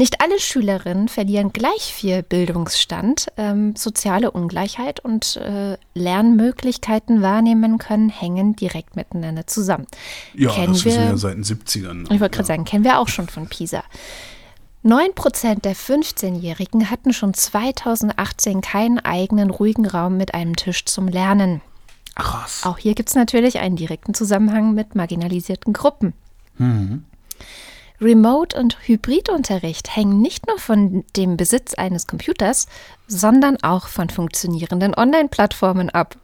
Nicht alle Schülerinnen verlieren gleich viel Bildungsstand, ähm, soziale Ungleichheit und äh, Lernmöglichkeiten wahrnehmen können, hängen direkt miteinander zusammen. Ja, Kennen das wissen wir wir- ja seit den 70ern. Ich wollte gerade sagen, kennen wir auch schon von PISA. 9% der 15-Jährigen hatten schon 2018 keinen eigenen ruhigen Raum mit einem Tisch zum Lernen. Krass. Auch hier gibt es natürlich einen direkten Zusammenhang mit marginalisierten Gruppen. Remote- und Hybridunterricht hängen nicht nur von dem Besitz eines Computers, sondern auch von funktionierenden Online-Plattformen ab.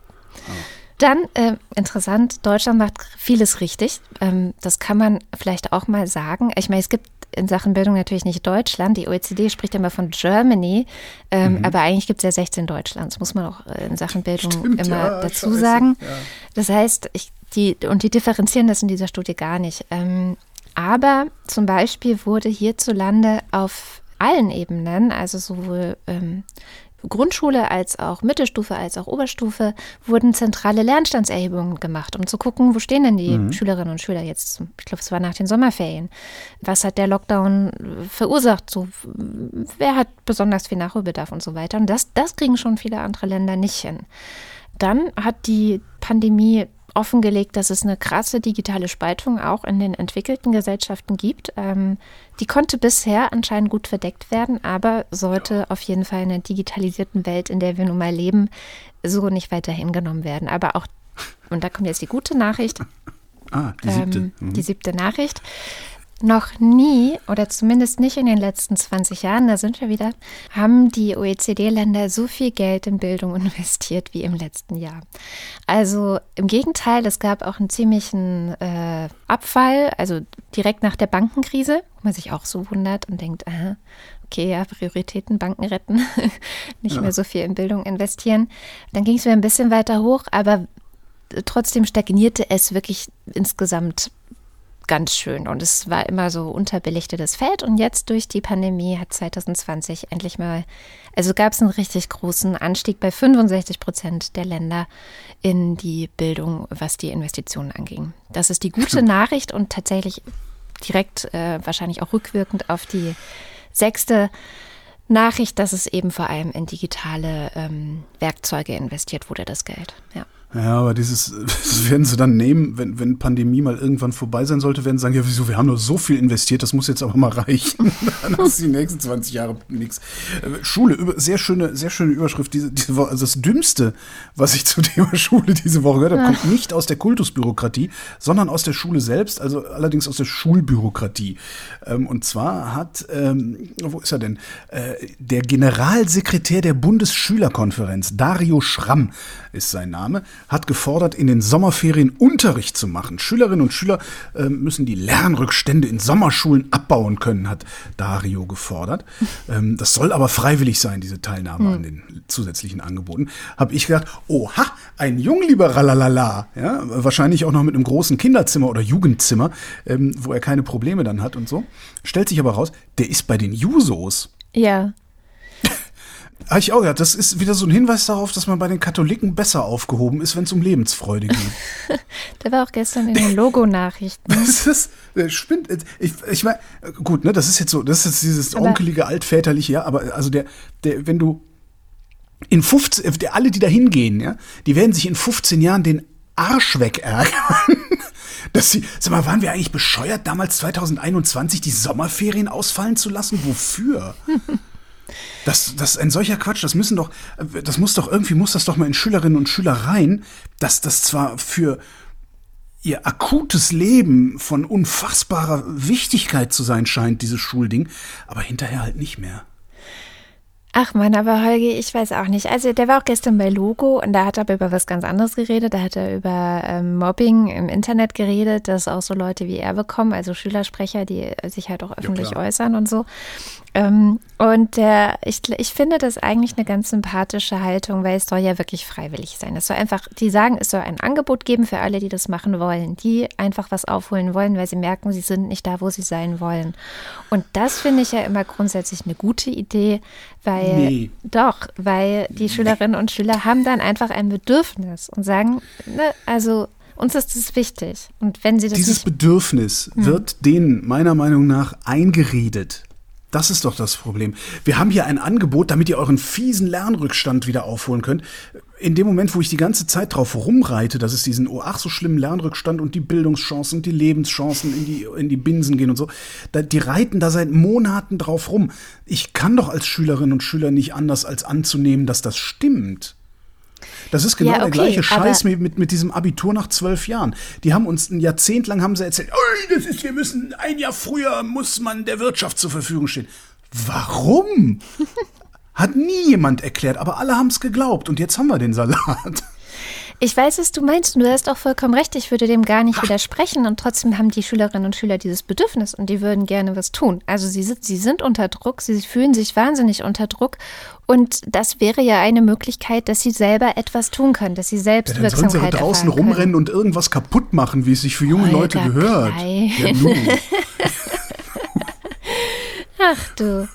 Dann, äh, interessant, Deutschland macht vieles richtig. Ähm, das kann man vielleicht auch mal sagen. Ich meine, es gibt in Sachen Bildung natürlich nicht Deutschland. Die OECD spricht immer von Germany, ähm, aber eigentlich gibt es ja 16 Deutschlands, muss man auch äh, in Sachen Bildung Stimmt, immer ja, dazu scheiße, sagen. ja. Das heißt, ich, die, und die differenzieren das in dieser Studie gar nicht. Ähm, aber zum Beispiel wurde hierzulande auf allen Ebenen, also sowohl ähm, Grundschule als auch Mittelstufe als auch Oberstufe wurden zentrale Lernstandserhebungen gemacht, um zu gucken, wo stehen denn die mhm. Schülerinnen und Schüler jetzt. Ich glaube, es war nach den Sommerferien. Was hat der Lockdown verursacht? So, wer hat besonders viel Nachholbedarf und so weiter? Und das, das kriegen schon viele andere Länder nicht hin. Dann hat die Pandemie offengelegt, dass es eine krasse digitale Spaltung auch in den entwickelten Gesellschaften gibt. Ähm, die konnte bisher anscheinend gut verdeckt werden, aber sollte auf jeden Fall in einer digitalisierten Welt, in der wir nun mal leben, so nicht weiter hingenommen werden. Aber auch, und da kommt jetzt die gute Nachricht. Ah, die siebte. Ähm, mhm. Die siebte Nachricht. Noch nie, oder zumindest nicht in den letzten 20 Jahren, da sind wir wieder, haben die OECD-Länder so viel Geld in Bildung investiert wie im letzten Jahr. Also im Gegenteil, es gab auch einen ziemlichen äh, Abfall, also direkt nach der Bankenkrise, wo man sich auch so wundert und denkt, aha, okay, ja, Prioritäten, Banken retten, nicht ja. mehr so viel in Bildung investieren. Dann ging es wieder ein bisschen weiter hoch, aber trotzdem stagnierte es wirklich insgesamt ganz schön. Und es war immer so unterbelichtetes Feld. Und jetzt durch die Pandemie hat 2020 endlich mal, also gab es einen richtig großen Anstieg bei 65 Prozent der Länder in die Bildung, was die Investitionen anging. Das ist die gute Nachricht und tatsächlich direkt äh, wahrscheinlich auch rückwirkend auf die sechste Nachricht, dass es eben vor allem in digitale ähm, Werkzeuge investiert wurde, das Geld. Ja. Ja, aber dieses, das werden sie dann nehmen, wenn, wenn Pandemie mal irgendwann vorbei sein sollte, werden sie sagen, ja, wieso, wir haben nur so viel investiert, das muss jetzt aber mal reichen. dann hast du die nächsten 20 Jahre nichts. Äh, Schule, sehr schöne, sehr schöne Überschrift diese, diese Woche. Also das Dümmste, was ich zum Thema Schule diese Woche gehört habe, ja. kommt nicht aus der Kultusbürokratie, sondern aus der Schule selbst, also allerdings aus der Schulbürokratie. Ähm, und zwar hat, ähm, wo ist er denn? Äh, der Generalsekretär der Bundesschülerkonferenz, Dario Schramm ist sein Name, hat gefordert, in den Sommerferien Unterricht zu machen. Schülerinnen und Schüler äh, müssen die Lernrückstände in Sommerschulen abbauen können, hat Dario gefordert. Ähm, das soll aber freiwillig sein, diese Teilnahme mhm. an den zusätzlichen Angeboten. Habe ich gedacht, oha, ein Jungliberalalala. Ja, wahrscheinlich auch noch mit einem großen Kinderzimmer oder Jugendzimmer, ähm, wo er keine Probleme dann hat und so. Stellt sich aber raus, der ist bei den Jusos. Ja. Habe ich auch gedacht, das ist wieder so ein Hinweis darauf, dass man bei den Katholiken besser aufgehoben ist, wenn es um Lebensfreude geht. Der war auch gestern in den Logo-Nachrichten. Das ist, der spinnt. Ich, ich meine, gut, ne, das ist jetzt so, das ist jetzt dieses aber onkelige, altväterliche, ja, aber also der, der, wenn du in 15, der, alle, die da hingehen, ja, die werden sich in 15 Jahren den Arsch wegärgern. Dass sie, sag mal, waren wir eigentlich bescheuert, damals 2021 die Sommerferien ausfallen zu lassen? Wofür? Das, das ein solcher Quatsch, das müssen doch, das muss doch irgendwie, muss das doch mal in Schülerinnen und Schüler rein, dass das zwar für ihr akutes Leben von unfassbarer Wichtigkeit zu sein scheint, dieses Schulding, aber hinterher halt nicht mehr. Ach man, aber Holgi, ich weiß auch nicht. Also der war auch gestern bei Logo und da hat er aber über was ganz anderes geredet. Da hat er über ähm, Mobbing im Internet geredet, dass auch so Leute wie er bekommen, also Schülersprecher, die sich halt auch öffentlich ja, äußern und so. Ähm, und der, ich, ich finde das eigentlich eine ganz sympathische Haltung, weil es soll ja wirklich freiwillig sein. Es soll einfach, die sagen, es soll ein Angebot geben für alle, die das machen wollen, die einfach was aufholen wollen, weil sie merken, sie sind nicht da, wo sie sein wollen. Und das finde ich ja immer grundsätzlich eine gute Idee, weil nee. doch, weil die Schülerinnen und Schüler haben dann einfach ein Bedürfnis und sagen, ne, also uns ist es wichtig. Und wenn sie das Dieses Bedürfnis hm. wird denen meiner Meinung nach eingeredet. Das ist doch das Problem. Wir haben hier ein Angebot, damit ihr euren fiesen Lernrückstand wieder aufholen könnt. In dem Moment, wo ich die ganze Zeit drauf rumreite, dass es diesen oh ach so schlimmen Lernrückstand und die Bildungschancen und die Lebenschancen in die, in die Binsen gehen und so, da, die reiten da seit Monaten drauf rum. Ich kann doch als Schülerin und Schüler nicht anders als anzunehmen, dass das stimmt. Das ist genau ja, okay, der gleiche Scheiß mit, mit, mit diesem Abitur nach zwölf Jahren. Die haben uns ein Jahrzehnt lang haben sie erzählt, oh, das ist, wir müssen ein Jahr früher muss man der Wirtschaft zur Verfügung stehen. Warum? Hat nie jemand erklärt, aber alle haben es geglaubt und jetzt haben wir den Salat. Ich weiß, was du meinst und du hast auch vollkommen recht. Ich würde dem gar nicht widersprechen und trotzdem haben die Schülerinnen und Schüler dieses Bedürfnis und die würden gerne was tun. Also sie sind, sie sind unter Druck, sie fühlen sich wahnsinnig unter Druck und das wäre ja eine Möglichkeit, dass sie selber etwas tun können, dass sie selbst ja, dann sollen sie draußen rumrennen und irgendwas kaputt machen, wie es sich für junge Holger Leute gehört. Ja, Ach du.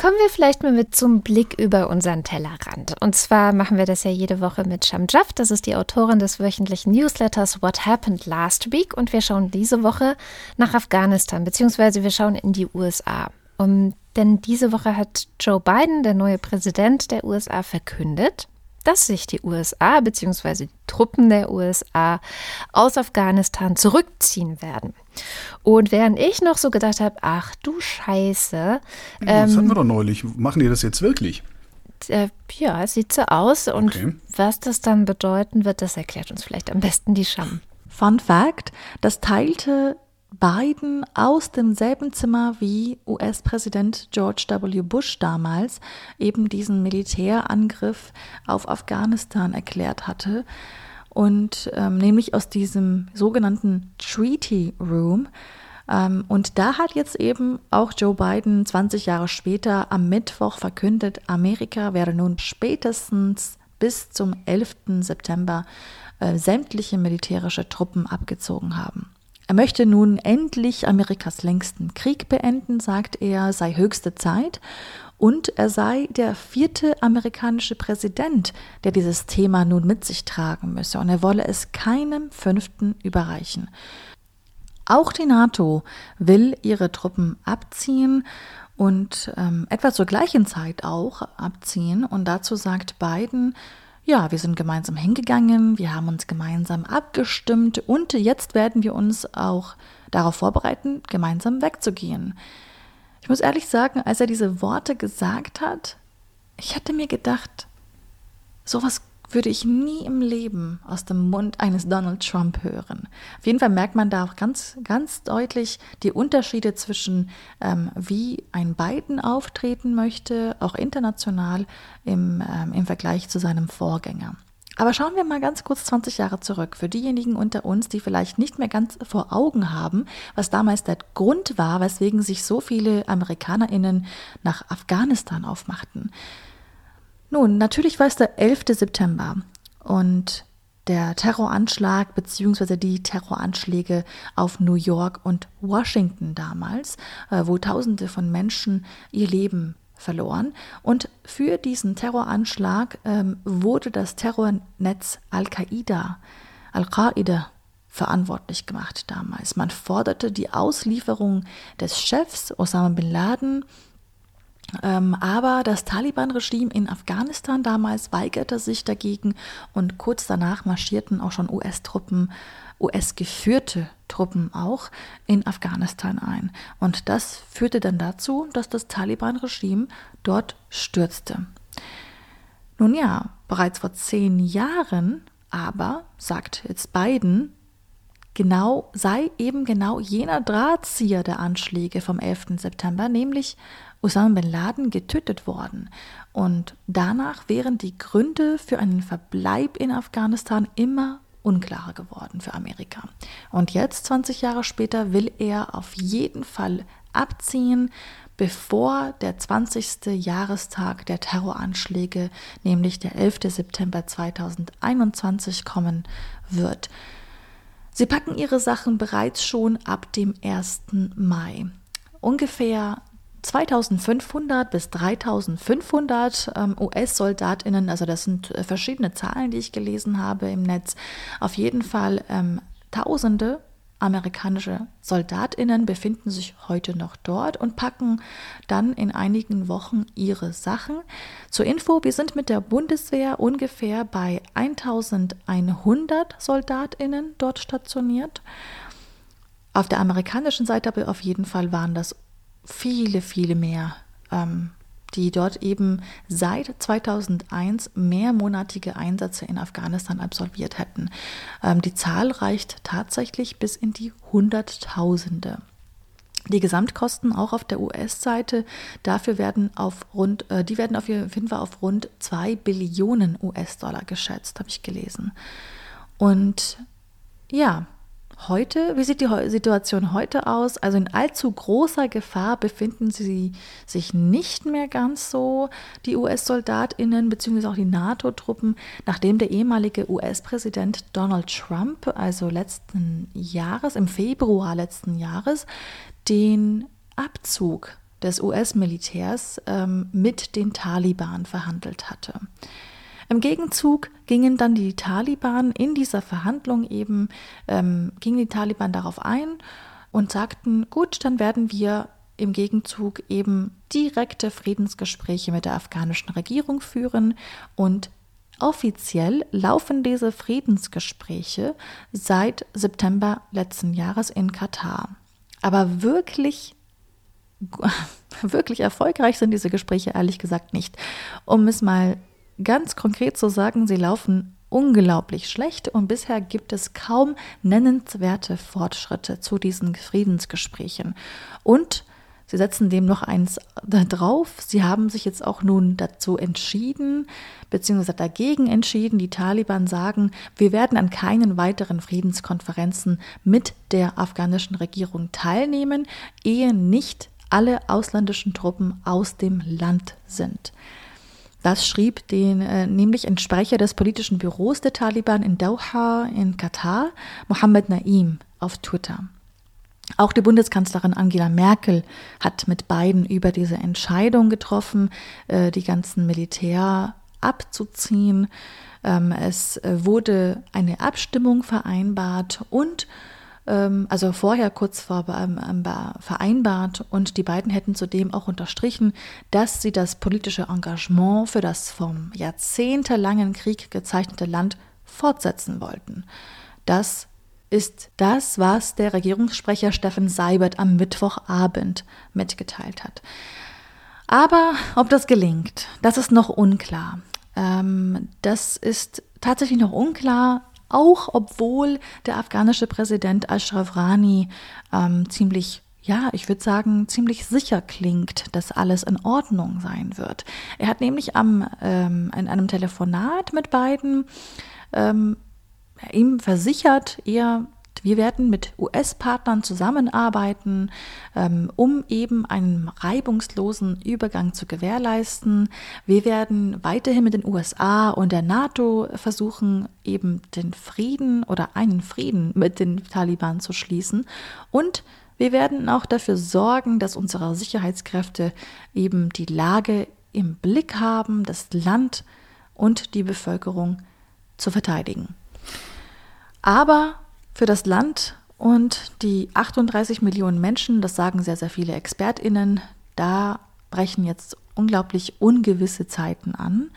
Kommen wir vielleicht mal mit zum Blick über unseren Tellerrand. Und zwar machen wir das ja jede Woche mit Sham Jaff. Das ist die Autorin des wöchentlichen Newsletters What Happened Last Week. Und wir schauen diese Woche nach Afghanistan, beziehungsweise wir schauen in die USA. Um, denn diese Woche hat Joe Biden, der neue Präsident der USA, verkündet, dass sich die USA bzw. die Truppen der USA aus Afghanistan zurückziehen werden. Und während ich noch so gedacht habe, ach du Scheiße. Ähm, das hatten wir doch neulich. Machen die das jetzt wirklich? Äh, ja, es sieht so aus. Und okay. was das dann bedeuten wird, das erklärt uns vielleicht am besten die Scham. Fun Fact: Das teilte Biden aus demselben Zimmer wie US-Präsident George W. Bush damals eben diesen Militärangriff auf Afghanistan erklärt hatte. Und ähm, nämlich aus diesem sogenannten Treaty Room. Ähm, und da hat jetzt eben auch Joe Biden 20 Jahre später am Mittwoch verkündet, Amerika werde nun spätestens bis zum 11. September äh, sämtliche militärische Truppen abgezogen haben. Er möchte nun endlich Amerikas längsten Krieg beenden, sagt er, sei höchste Zeit. Und er sei der vierte amerikanische Präsident, der dieses Thema nun mit sich tragen müsse. Und er wolle es keinem fünften überreichen. Auch die NATO will ihre Truppen abziehen und ähm, etwa zur gleichen Zeit auch abziehen. Und dazu sagt Biden, ja, wir sind gemeinsam hingegangen, wir haben uns gemeinsam abgestimmt und jetzt werden wir uns auch darauf vorbereiten, gemeinsam wegzugehen. Ich muss ehrlich sagen, als er diese Worte gesagt hat, ich hatte mir gedacht, sowas würde ich nie im Leben aus dem Mund eines Donald Trump hören. Auf jeden Fall merkt man da auch ganz, ganz deutlich die Unterschiede zwischen, ähm, wie ein Biden auftreten möchte, auch international im, ähm, im Vergleich zu seinem Vorgänger. Aber schauen wir mal ganz kurz 20 Jahre zurück. Für diejenigen unter uns, die vielleicht nicht mehr ganz vor Augen haben, was damals der Grund war, weswegen sich so viele AmerikanerInnen nach Afghanistan aufmachten. Nun, natürlich war es der 11. September und der Terroranschlag bzw. die Terroranschläge auf New York und Washington damals, äh, wo Tausende von Menschen ihr Leben verloren. Und für diesen Terroranschlag ähm, wurde das Terrornetz Al-Qaida, Al-Qaida verantwortlich gemacht damals. Man forderte die Auslieferung des Chefs Osama bin Laden ähm, aber das Taliban-Regime in Afghanistan damals weigerte sich dagegen und kurz danach marschierten auch schon US-Truppen, US-geführte Truppen auch in Afghanistan ein. Und das führte dann dazu, dass das Taliban-Regime dort stürzte. Nun ja, bereits vor zehn Jahren aber, sagt jetzt Biden, genau, sei eben genau jener Drahtzieher der Anschläge vom 11. September, nämlich Osama bin Laden getötet worden. Und danach wären die Gründe für einen Verbleib in Afghanistan immer unklarer geworden für Amerika. Und jetzt, 20 Jahre später, will er auf jeden Fall abziehen, bevor der 20. Jahrestag der Terroranschläge, nämlich der 11. September 2021, kommen wird. Sie packen ihre Sachen bereits schon ab dem 1. Mai. Ungefähr 2500 bis 3500 ähm, US-Soldatinnen, also das sind äh, verschiedene Zahlen, die ich gelesen habe im Netz, auf jeden Fall ähm, Tausende amerikanische Soldatinnen befinden sich heute noch dort und packen dann in einigen Wochen ihre Sachen. Zur Info, wir sind mit der Bundeswehr ungefähr bei 1100 Soldatinnen dort stationiert. Auf der amerikanischen Seite aber auf jeden Fall waren das viele, viele mehr, ähm, die dort eben seit 2001 mehrmonatige Einsätze in Afghanistan absolviert hätten. Ähm, die Zahl reicht tatsächlich bis in die Hunderttausende. Die Gesamtkosten auch auf der US-Seite, dafür werden auf rund, äh, die werden auf jeden Fall auf rund 2 Billionen US-Dollar geschätzt, habe ich gelesen. Und ja, Heute, wie sieht die Situation heute aus? Also in allzu großer Gefahr befinden sie sich nicht mehr ganz so, die US-Soldatinnen bzw. auch die NATO-Truppen, nachdem der ehemalige US-Präsident Donald Trump, also letzten Jahres, im Februar letzten Jahres, den Abzug des US-Militärs ähm, mit den Taliban verhandelt hatte. Im Gegenzug gingen dann die Taliban in dieser Verhandlung eben, ähm, gingen die Taliban darauf ein und sagten, gut, dann werden wir im Gegenzug eben direkte Friedensgespräche mit der afghanischen Regierung führen und offiziell laufen diese Friedensgespräche seit September letzten Jahres in Katar. Aber wirklich wirklich erfolgreich sind diese Gespräche ehrlich gesagt nicht. Um es mal ganz konkret zu sagen, sie laufen unglaublich schlecht und bisher gibt es kaum nennenswerte Fortschritte zu diesen Friedensgesprächen. Und Sie setzen dem noch eins drauf. Sie haben sich jetzt auch nun dazu entschieden, beziehungsweise dagegen entschieden. Die Taliban sagen, wir werden an keinen weiteren Friedenskonferenzen mit der afghanischen Regierung teilnehmen, ehe nicht alle ausländischen Truppen aus dem Land sind. Das schrieb den, äh, nämlich ein Sprecher des politischen Büros der Taliban in Doha in Katar, Mohammed Naim, auf Twitter. Auch die Bundeskanzlerin Angela Merkel hat mit beiden über diese Entscheidung getroffen, äh, die ganzen Militär abzuziehen. Ähm, es äh, wurde eine Abstimmung vereinbart und ähm, also vorher kurz vor ähm, ähm, vereinbart und die beiden hätten zudem auch unterstrichen, dass sie das politische Engagement für das vom jahrzehntelangen Krieg gezeichnete Land fortsetzen wollten. Das ist das, was der Regierungssprecher Steffen Seibert am Mittwochabend mitgeteilt hat. Aber ob das gelingt, das ist noch unklar. Ähm, das ist tatsächlich noch unklar, auch obwohl der afghanische Präsident Ashraf Rani ähm, ziemlich ja, ich würde sagen, ziemlich sicher klingt, dass alles in Ordnung sein wird. Er hat nämlich am, ähm, in einem Telefonat mit beiden ähm, ihm versichert, er wir werden mit US-Partnern zusammenarbeiten, ähm, um eben einen reibungslosen Übergang zu gewährleisten. Wir werden weiterhin mit den USA und der NATO versuchen, eben den Frieden oder einen Frieden mit den Taliban zu schließen. Und wir werden auch dafür sorgen, dass unsere Sicherheitskräfte eben die Lage im Blick haben, das Land und die Bevölkerung zu verteidigen. Aber für das Land und die 38 Millionen Menschen, das sagen sehr, sehr viele Expertinnen, da brechen jetzt unglaublich ungewisse Zeiten an,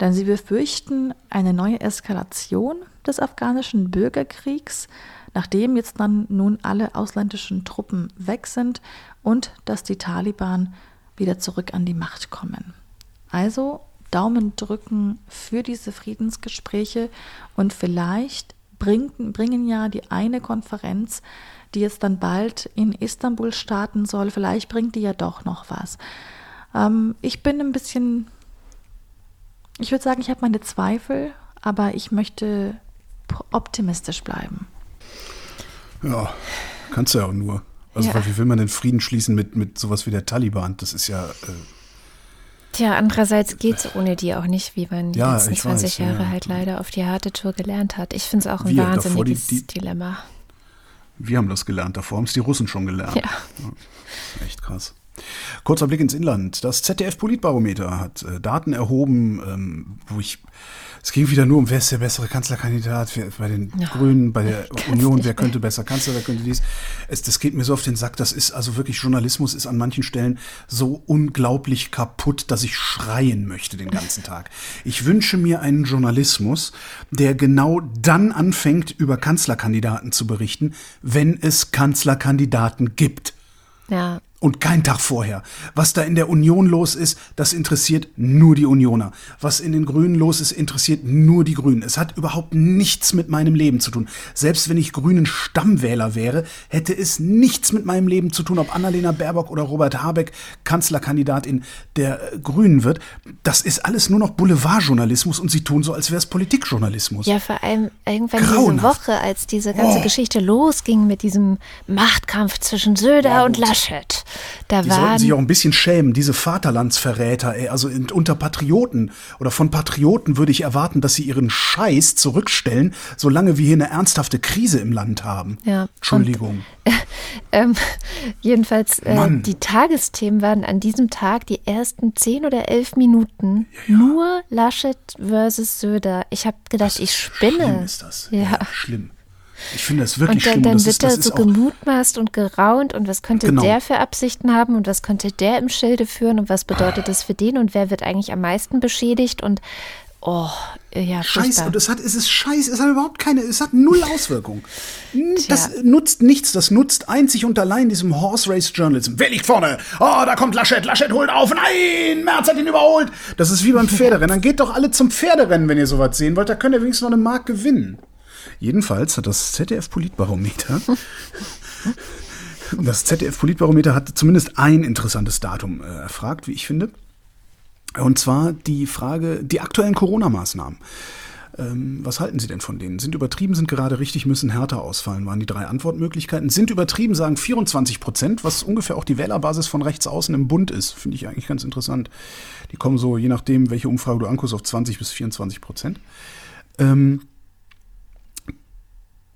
denn sie befürchten eine neue Eskalation des afghanischen Bürgerkriegs, nachdem jetzt dann nun alle ausländischen Truppen weg sind und dass die Taliban wieder zurück an die Macht kommen. Also Daumen drücken für diese Friedensgespräche und vielleicht bringt, bringen ja die eine Konferenz, die jetzt dann bald in Istanbul starten soll, vielleicht bringt die ja doch noch was. Ähm, ich bin ein bisschen, ich würde sagen, ich habe meine Zweifel, aber ich möchte optimistisch bleiben. Ja, kannst du ja auch nur. Also ja. wie will man denn Frieden schließen mit, mit sowas wie der Taliban? Das ist ja. Äh Tja, andererseits geht es ohne die auch nicht, wie man die ja, letzten 20 weiß, Jahre ja. halt leider auf die harte Tour gelernt hat. Ich finde es auch ein wir, wahnsinniges die, die, Dilemma. Wir haben das gelernt, davor haben es die Russen schon gelernt. Ja. ja. Echt krass. Kurzer Blick ins Inland. Das ZDF-Politbarometer hat äh, Daten erhoben, ähm, wo ich es ging wieder nur um, wer ist der bessere Kanzlerkandidat wer, bei den ja, Grünen, bei der Union, wer könnte besser Kanzler, wer könnte dies. Es, das geht mir so auf den Sack. Das ist also wirklich, Journalismus ist an manchen Stellen so unglaublich kaputt, dass ich schreien möchte den ganzen Tag. Ich wünsche mir einen Journalismus, der genau dann anfängt, über Kanzlerkandidaten zu berichten, wenn es Kanzlerkandidaten gibt. Ja und kein Tag vorher. Was da in der Union los ist, das interessiert nur die Unioner. Was in den Grünen los ist, interessiert nur die Grünen. Es hat überhaupt nichts mit meinem Leben zu tun. Selbst wenn ich Grünen Stammwähler wäre, hätte es nichts mit meinem Leben zu tun, ob Annalena Baerbock oder Robert Habeck Kanzlerkandidatin der Grünen wird. Das ist alles nur noch Boulevardjournalismus und sie tun so, als wäre es Politikjournalismus. Ja, vor allem irgendwann Grauenhaft. diese Woche, als diese ganze oh. Geschichte losging mit diesem Machtkampf zwischen Söder ja, und Laschet. Da die waren, sollten sich auch ein bisschen schämen, diese Vaterlandsverräter. Ey. Also unter Patrioten oder von Patrioten würde ich erwarten, dass sie ihren Scheiß zurückstellen, solange wir hier eine ernsthafte Krise im Land haben. Ja. Entschuldigung. Und, Ähm, jedenfalls, äh, die Tagesthemen waren an diesem Tag die ersten zehn oder elf Minuten ja, ja. nur Laschet versus Söder. Ich habe gedacht, ich spinne. Schlimm ist das. Ja, ja schlimm. Ich finde das wirklich und dann, schlimm. Dann das wird ist, da so gemutmaßt und geraunt und was könnte genau. der für Absichten haben und was könnte der im Schilde führen und was bedeutet das für den und wer wird eigentlich am meisten beschädigt und oh, ja, Scheiße, und es hat, es ist scheiße, es hat überhaupt keine, es hat null Auswirkung. Das nutzt nichts, das nutzt einzig und allein diesem Horse Race Journalism. Wer liegt vorne? Oh, da kommt Laschet, Laschet holt auf, nein, Merz hat ihn überholt. Das ist wie beim Pferderennen. Dann geht doch alle zum Pferderennen, wenn ihr sowas sehen wollt, da könnt ihr wenigstens noch eine Mark gewinnen. Jedenfalls hat das ZDF-Politbarometer das ZDF-Politbarometer hat zumindest ein interessantes Datum äh, erfragt, wie ich finde. Und zwar die Frage, die aktuellen Corona-Maßnahmen. Ähm, was halten Sie denn von denen? Sind übertrieben, sind gerade richtig, müssen härter ausfallen, waren die drei Antwortmöglichkeiten. Sind übertrieben, sagen 24 Prozent, was ungefähr auch die Wählerbasis von rechts außen im Bund ist. Finde ich eigentlich ganz interessant. Die kommen so, je nachdem, welche Umfrage du anguckst, auf 20 bis 24 Prozent. Ähm,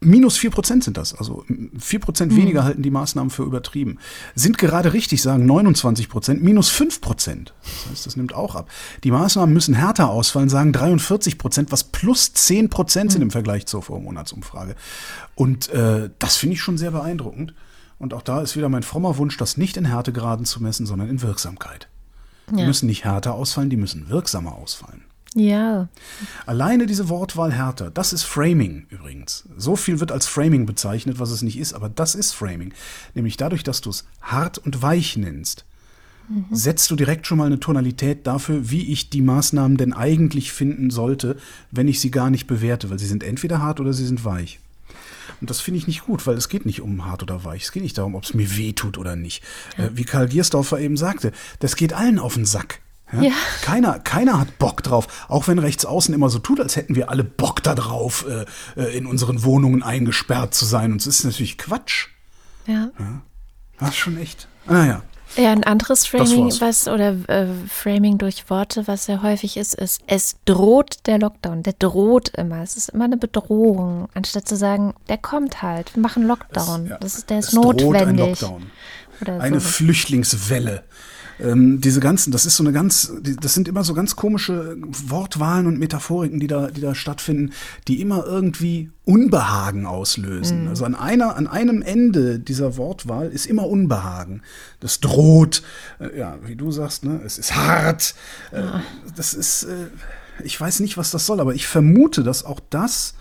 Minus 4% sind das. Also 4% mhm. weniger halten die Maßnahmen für übertrieben. Sind gerade richtig, sagen 29%, minus 5%. Das heißt, das nimmt auch ab. Die Maßnahmen müssen härter ausfallen, sagen 43%, was plus 10% sind mhm. im Vergleich zur Vormonatsumfrage. Und äh, das finde ich schon sehr beeindruckend. Und auch da ist wieder mein frommer Wunsch, das nicht in Härtegraden zu messen, sondern in Wirksamkeit. Die ja. müssen nicht härter ausfallen, die müssen wirksamer ausfallen. Ja. Alleine diese Wortwahl härter, das ist Framing übrigens. So viel wird als Framing bezeichnet, was es nicht ist, aber das ist Framing. Nämlich dadurch, dass du es hart und weich nennst, mhm. setzt du direkt schon mal eine Tonalität dafür, wie ich die Maßnahmen denn eigentlich finden sollte, wenn ich sie gar nicht bewerte, weil sie sind entweder hart oder sie sind weich. Und das finde ich nicht gut, weil es geht nicht um hart oder weich. Es geht nicht darum, ob es mir weh tut oder nicht. Ja. Äh, wie Karl Giersdorfer eben sagte, das geht allen auf den Sack. Ja? Ja. Keiner, keiner hat Bock drauf, auch wenn rechts außen immer so tut, als hätten wir alle Bock darauf, äh, äh, in unseren Wohnungen eingesperrt zu sein. Und es ist natürlich Quatsch. Ja. ja. Das ist schon echt. Naja. Ja, ein anderes Framing, was oder äh, Framing durch Worte, was sehr häufig ist, ist, es droht der Lockdown. Der droht immer. Es ist immer eine Bedrohung, anstatt zu sagen, der kommt halt, wir machen Lockdown. Es, ja, das ist, der ist notwendig. Droht ein Lockdown. Eine so. Flüchtlingswelle ähm, diese ganzen, das ist so eine ganz, das sind immer so ganz komische Wortwahlen und Metaphoriken, die da, die da stattfinden, die immer irgendwie Unbehagen auslösen. Mhm. Also an einer, an einem Ende dieser Wortwahl ist immer Unbehagen. Das droht, äh, ja, wie du sagst, ne, es ist hart. Äh, Das ist, äh, ich weiß nicht, was das soll, aber ich vermute, dass auch das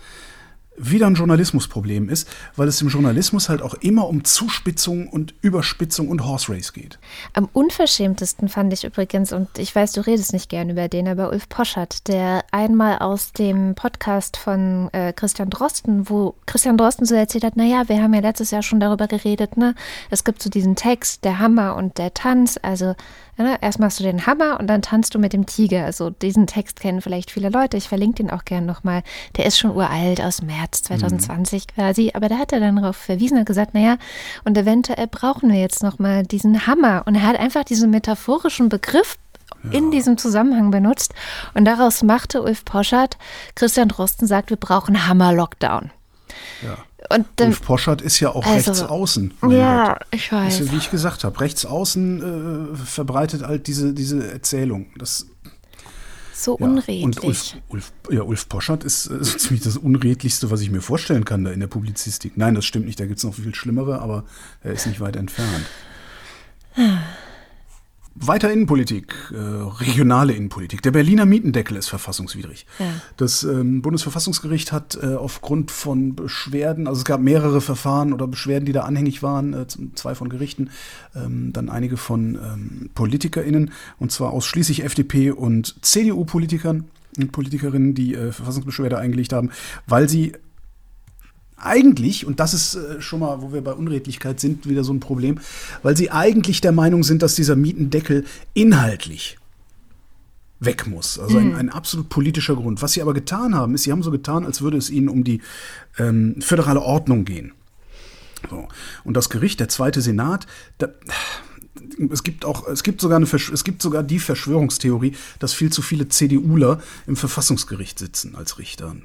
wieder ein Journalismusproblem ist, weil es im Journalismus halt auch immer um Zuspitzung und Überspitzung und Horse Race geht. Am unverschämtesten fand ich übrigens, und ich weiß, du redest nicht gern über den, aber Ulf Poschert, der einmal aus dem Podcast von äh, Christian Drosten, wo Christian Drosten so erzählt hat, naja, wir haben ja letztes Jahr schon darüber geredet, ne? Es gibt so diesen Text, der Hammer und der Tanz, also Ne? Erst machst du den Hammer und dann tanzt du mit dem Tiger. Also diesen Text kennen vielleicht viele Leute. Ich verlinke den auch gerne nochmal. Der ist schon uralt aus März 2020 mhm. quasi. Aber da hat er dann darauf verwiesen und gesagt, naja, und eventuell brauchen wir jetzt nochmal diesen Hammer. Und er hat einfach diesen metaphorischen Begriff in diesem Zusammenhang benutzt. Und daraus machte Ulf Poschert, Christian Drosten sagt, wir brauchen Hammer-Lockdown. Ja. Und dann, Ulf Poschert ist ja auch also, rechts außen. Ja, Gott. ich weiß. Ja, wie ich gesagt habe, rechts außen äh, verbreitet halt diese, diese Erzählung. Das, so ja, unredlich. Und Ulf, Ulf, ja, Ulf Poschert ist äh, ziemlich das Unredlichste, was ich mir vorstellen kann da in der Publizistik. Nein, das stimmt nicht, da gibt es noch viel Schlimmere, aber er ist nicht weit entfernt. Weiter Innenpolitik, äh, regionale Innenpolitik. Der Berliner Mietendeckel ist verfassungswidrig. Ja. Das ähm, Bundesverfassungsgericht hat äh, aufgrund von Beschwerden, also es gab mehrere Verfahren oder Beschwerden, die da anhängig waren, äh, zwei von Gerichten, ähm, dann einige von ähm, PolitikerInnen, und zwar ausschließlich FDP und CDU-Politikern und Politikerinnen, die äh, Verfassungsbeschwerde eingelegt haben, weil sie eigentlich, und das ist äh, schon mal, wo wir bei Unredlichkeit sind, wieder so ein Problem, weil sie eigentlich der Meinung sind, dass dieser Mietendeckel inhaltlich weg muss. Also ein, mhm. ein, absolut politischer Grund. Was sie aber getan haben, ist, sie haben so getan, als würde es ihnen um die ähm, föderale Ordnung gehen. So. Und das Gericht, der zweite Senat, da, es gibt auch, es gibt sogar eine, es gibt sogar die Verschwörungstheorie, dass viel zu viele CDUler im Verfassungsgericht sitzen als Richter.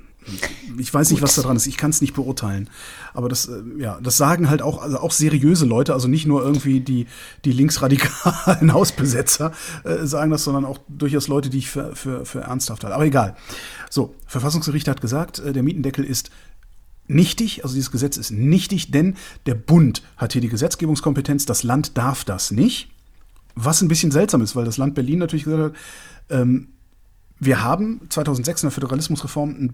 Ich weiß nicht, was da dran ist. Ich kann es nicht beurteilen. Aber das, äh, ja, das sagen halt auch, also auch seriöse Leute, also nicht nur irgendwie die, die linksradikalen Hausbesetzer äh, sagen das, sondern auch durchaus Leute, die ich für, für, für ernsthaft halte. Aber egal. So, Verfassungsgericht hat gesagt, äh, der Mietendeckel ist nichtig, also dieses Gesetz ist nichtig, denn der Bund hat hier die Gesetzgebungskompetenz, das Land darf das nicht. Was ein bisschen seltsam ist, weil das Land Berlin natürlich gesagt hat, ähm, wir haben 2006 in der Föderalismusreform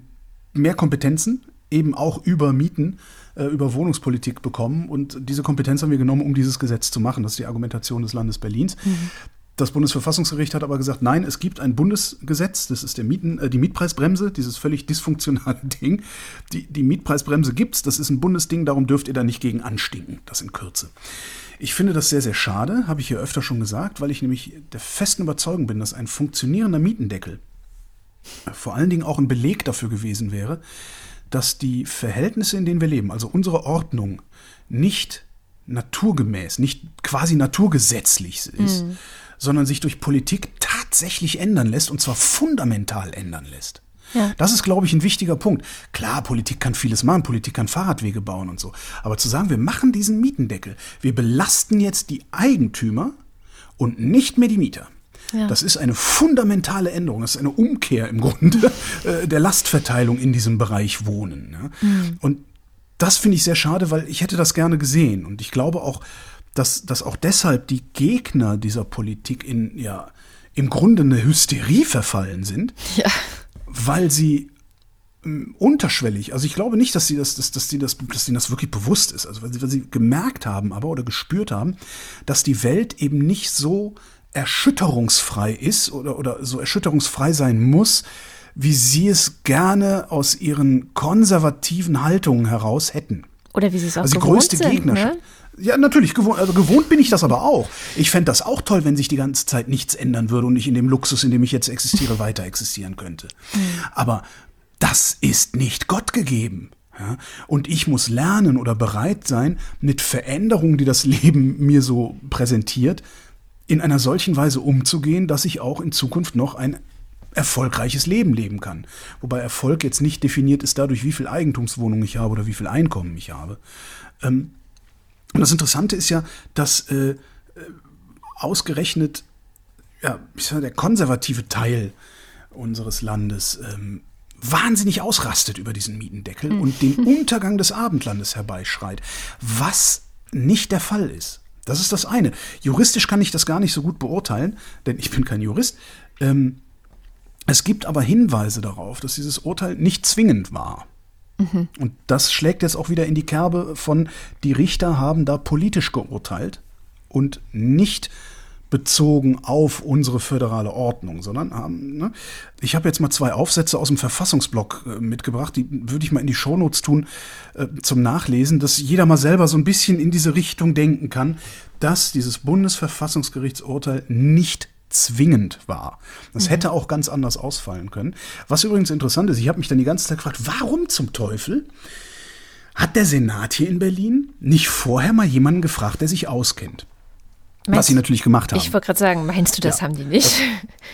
mehr Kompetenzen, eben auch über Mieten, äh, über Wohnungspolitik bekommen. Und diese Kompetenz haben wir genommen, um dieses Gesetz zu machen. Das ist die Argumentation des Landes Berlins. Mhm. Das Bundesverfassungsgericht hat aber gesagt, nein, es gibt ein Bundesgesetz, das ist der Mieten, äh, die Mietpreisbremse, dieses völlig dysfunktionale Ding. Die, die Mietpreisbremse gibt's, das ist ein Bundesding, darum dürft ihr da nicht gegen anstinken, das in Kürze. Ich finde das sehr, sehr schade, habe ich hier öfter schon gesagt, weil ich nämlich der festen Überzeugung bin, dass ein funktionierender Mietendeckel vor allen Dingen auch ein Beleg dafür gewesen wäre, dass die Verhältnisse, in denen wir leben, also unsere Ordnung, nicht naturgemäß, nicht quasi naturgesetzlich ist, mhm. sondern sich durch Politik tatsächlich ändern lässt und zwar fundamental ändern lässt. Ja. Das ist, glaube ich, ein wichtiger Punkt. Klar, Politik kann vieles machen, Politik kann Fahrradwege bauen und so. Aber zu sagen, wir machen diesen Mietendeckel, wir belasten jetzt die Eigentümer und nicht mehr die Mieter. Ja. Das ist eine fundamentale Änderung, das ist eine Umkehr im Grunde äh, der Lastverteilung in diesem Bereich Wohnen. Mhm. Und das finde ich sehr schade, weil ich hätte das gerne gesehen. Und ich glaube auch, dass, dass auch deshalb die Gegner dieser Politik in, ja, im Grunde eine Hysterie verfallen sind, ja. weil sie ähm, unterschwellig, also ich glaube nicht, dass sie das, dass, dass sie das, dass ihnen das wirklich bewusst ist, also weil sie, weil sie gemerkt haben, aber oder gespürt haben, dass die Welt eben nicht so erschütterungsfrei ist oder, oder so erschütterungsfrei sein muss, wie sie es gerne aus ihren konservativen Haltungen heraus hätten. Oder wie sie es auch also die größte sind, Gegnerschaft. Ne? Ja, natürlich, gewohnt, also gewohnt bin ich das aber auch. Ich fände das auch toll, wenn sich die ganze Zeit nichts ändern würde und ich in dem Luxus, in dem ich jetzt existiere, weiter existieren könnte. Mhm. Aber das ist nicht Gott gegeben. Ja? Und ich muss lernen oder bereit sein, mit Veränderungen, die das Leben mir so präsentiert, in einer solchen Weise umzugehen, dass ich auch in Zukunft noch ein erfolgreiches Leben leben kann. Wobei Erfolg jetzt nicht definiert ist dadurch, wie viel Eigentumswohnung ich habe oder wie viel Einkommen ich habe. Ähm, und das Interessante ist ja, dass äh, äh ausgerechnet ja, sag, der konservative Teil unseres Landes ähm, wahnsinnig ausrastet über diesen Mietendeckel mhm. und den Untergang des Abendlandes herbeischreit, was nicht der Fall ist. Das ist das eine. Juristisch kann ich das gar nicht so gut beurteilen, denn ich bin kein Jurist. Ähm, es gibt aber Hinweise darauf, dass dieses Urteil nicht zwingend war. Mhm. Und das schlägt jetzt auch wieder in die Kerbe von, die Richter haben da politisch geurteilt und nicht bezogen auf unsere föderale Ordnung, sondern haben, ne? ich habe jetzt mal zwei Aufsätze aus dem Verfassungsblock äh, mitgebracht, die würde ich mal in die Shownotes tun äh, zum Nachlesen, dass jeder mal selber so ein bisschen in diese Richtung denken kann, dass dieses Bundesverfassungsgerichtsurteil nicht zwingend war. Das mhm. hätte auch ganz anders ausfallen können. Was übrigens interessant ist, ich habe mich dann die ganze Zeit gefragt, warum zum Teufel hat der Senat hier in Berlin nicht vorher mal jemanden gefragt, der sich auskennt? Meinst, was sie natürlich gemacht haben. Ich wollte gerade sagen, meinst du, das ja, haben die nicht?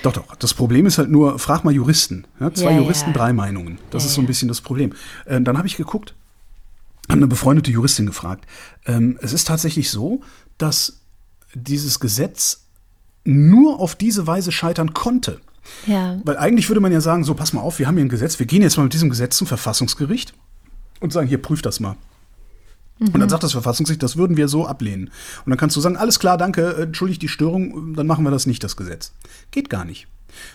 Das, doch, doch. Das Problem ist halt nur, frag mal Juristen. Ja, zwei ja, Juristen, drei Meinungen. Das ist so ein bisschen das Problem. Äh, dann habe ich geguckt, habe eine befreundete Juristin gefragt. Ähm, es ist tatsächlich so, dass dieses Gesetz nur auf diese Weise scheitern konnte. Ja. Weil eigentlich würde man ja sagen, so pass mal auf, wir haben hier ein Gesetz, wir gehen jetzt mal mit diesem Gesetz zum Verfassungsgericht und sagen, hier prüft das mal. Und dann mhm. sagt das Verfassungsgericht, das würden wir so ablehnen. Und dann kannst du sagen, alles klar, danke, äh, entschuldigt die Störung, dann machen wir das nicht, das Gesetz. Geht gar nicht.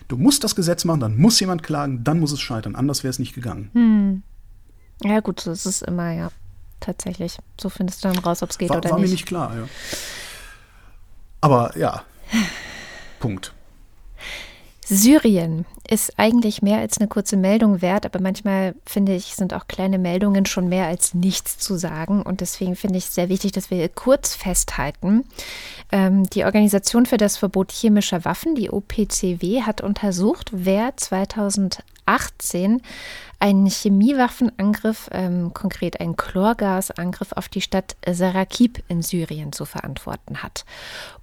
Du musst das Gesetz machen, dann muss jemand klagen, dann muss es scheitern, anders wäre es nicht gegangen. Hm. Ja, gut, das ist immer, ja, tatsächlich. So findest du dann raus, ob es geht war, oder war nicht. War mir nicht klar, ja. Aber ja, Punkt. Syrien ist eigentlich mehr als eine kurze Meldung wert, aber manchmal finde ich, sind auch kleine Meldungen schon mehr als nichts zu sagen. Und deswegen finde ich es sehr wichtig, dass wir kurz festhalten. Ähm, die Organisation für das Verbot chemischer Waffen, die OPCW, hat untersucht, wer 2000 2018 einen Chemiewaffenangriff, ähm, konkret einen Chlorgasangriff auf die Stadt Sarakib in Syrien zu verantworten hat.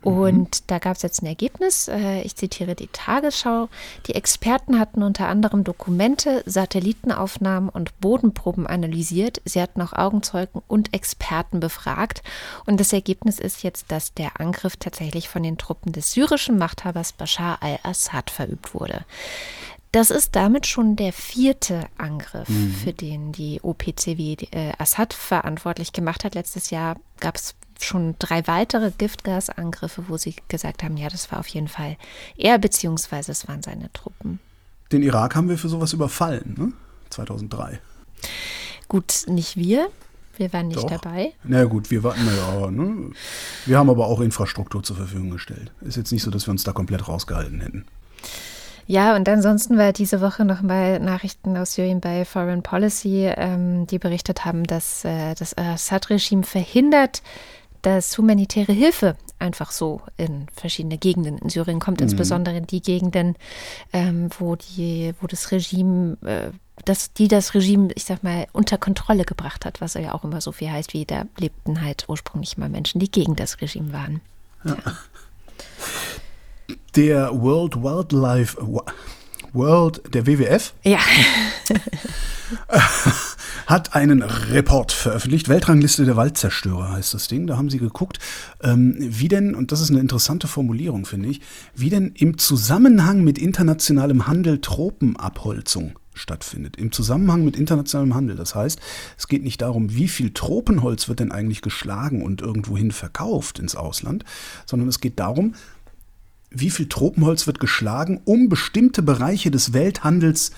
Und mhm. da gab es jetzt ein Ergebnis. Äh, ich zitiere die Tagesschau. Die Experten hatten unter anderem Dokumente, Satellitenaufnahmen und Bodenproben analysiert. Sie hatten auch Augenzeugen und Experten befragt. Und das Ergebnis ist jetzt, dass der Angriff tatsächlich von den Truppen des syrischen Machthabers Bashar al-Assad verübt wurde. Das ist damit schon der vierte Angriff, mhm. für den die OPCW äh, Assad verantwortlich gemacht hat. Letztes Jahr gab es schon drei weitere Giftgasangriffe, wo sie gesagt haben, ja, das war auf jeden Fall er, beziehungsweise es waren seine Truppen. Den Irak haben wir für sowas überfallen, ne? 2003. Gut, nicht wir. Wir waren nicht Doch. dabei. Na gut, wir warten, naja, ne? Wir haben aber auch Infrastruktur zur Verfügung gestellt. Ist jetzt nicht so, dass wir uns da komplett rausgehalten hätten. Ja, und ansonsten war diese Woche noch mal Nachrichten aus Syrien bei Foreign Policy, ähm, die berichtet haben, dass äh, das Assad-Regime verhindert, dass humanitäre Hilfe einfach so in verschiedene Gegenden in Syrien kommt, mhm. insbesondere in die Gegenden, ähm, wo die, wo das Regime, äh, das, die das Regime, ich sag mal, unter Kontrolle gebracht hat, was ja auch immer so viel heißt, wie da lebten halt ursprünglich mal Menschen, die gegen das Regime waren. Ja. Ja. Der World Wildlife World, der WWF, ja. hat einen Report veröffentlicht. Weltrangliste der Waldzerstörer heißt das Ding. Da haben sie geguckt, ähm, wie denn, und das ist eine interessante Formulierung, finde ich, wie denn im Zusammenhang mit internationalem Handel Tropenabholzung stattfindet. Im Zusammenhang mit internationalem Handel. Das heißt, es geht nicht darum, wie viel Tropenholz wird denn eigentlich geschlagen und irgendwohin verkauft ins Ausland, sondern es geht darum, wie viel Tropenholz wird geschlagen, um bestimmte Bereiche des Welthandels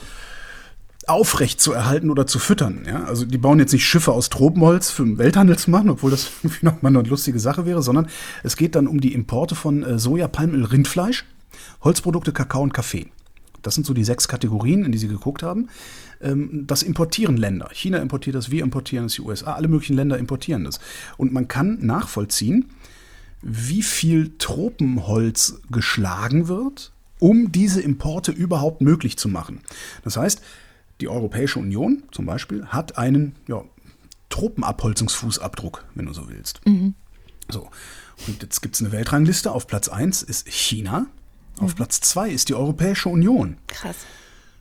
aufrecht zu erhalten oder zu füttern. Ja? Also die bauen jetzt nicht Schiffe aus Tropenholz für den Welthandel zu machen, obwohl das irgendwie noch mal eine lustige Sache wäre, sondern es geht dann um die Importe von äh, Soja, Palmöl, Rindfleisch, Holzprodukte, Kakao und Kaffee. Das sind so die sechs Kategorien, in die sie geguckt haben. Ähm, das importieren Länder. China importiert das, wir importieren das, die USA, alle möglichen Länder importieren das. Und man kann nachvollziehen, wie viel Tropenholz geschlagen wird, um diese Importe überhaupt möglich zu machen. Das heißt, die Europäische Union zum Beispiel hat einen ja, Tropenabholzungsfußabdruck, wenn du so willst. Mhm. So. Und jetzt gibt es eine Weltrangliste. Auf Platz 1 ist China. Auf mhm. Platz 2 ist die Europäische Union. Krass.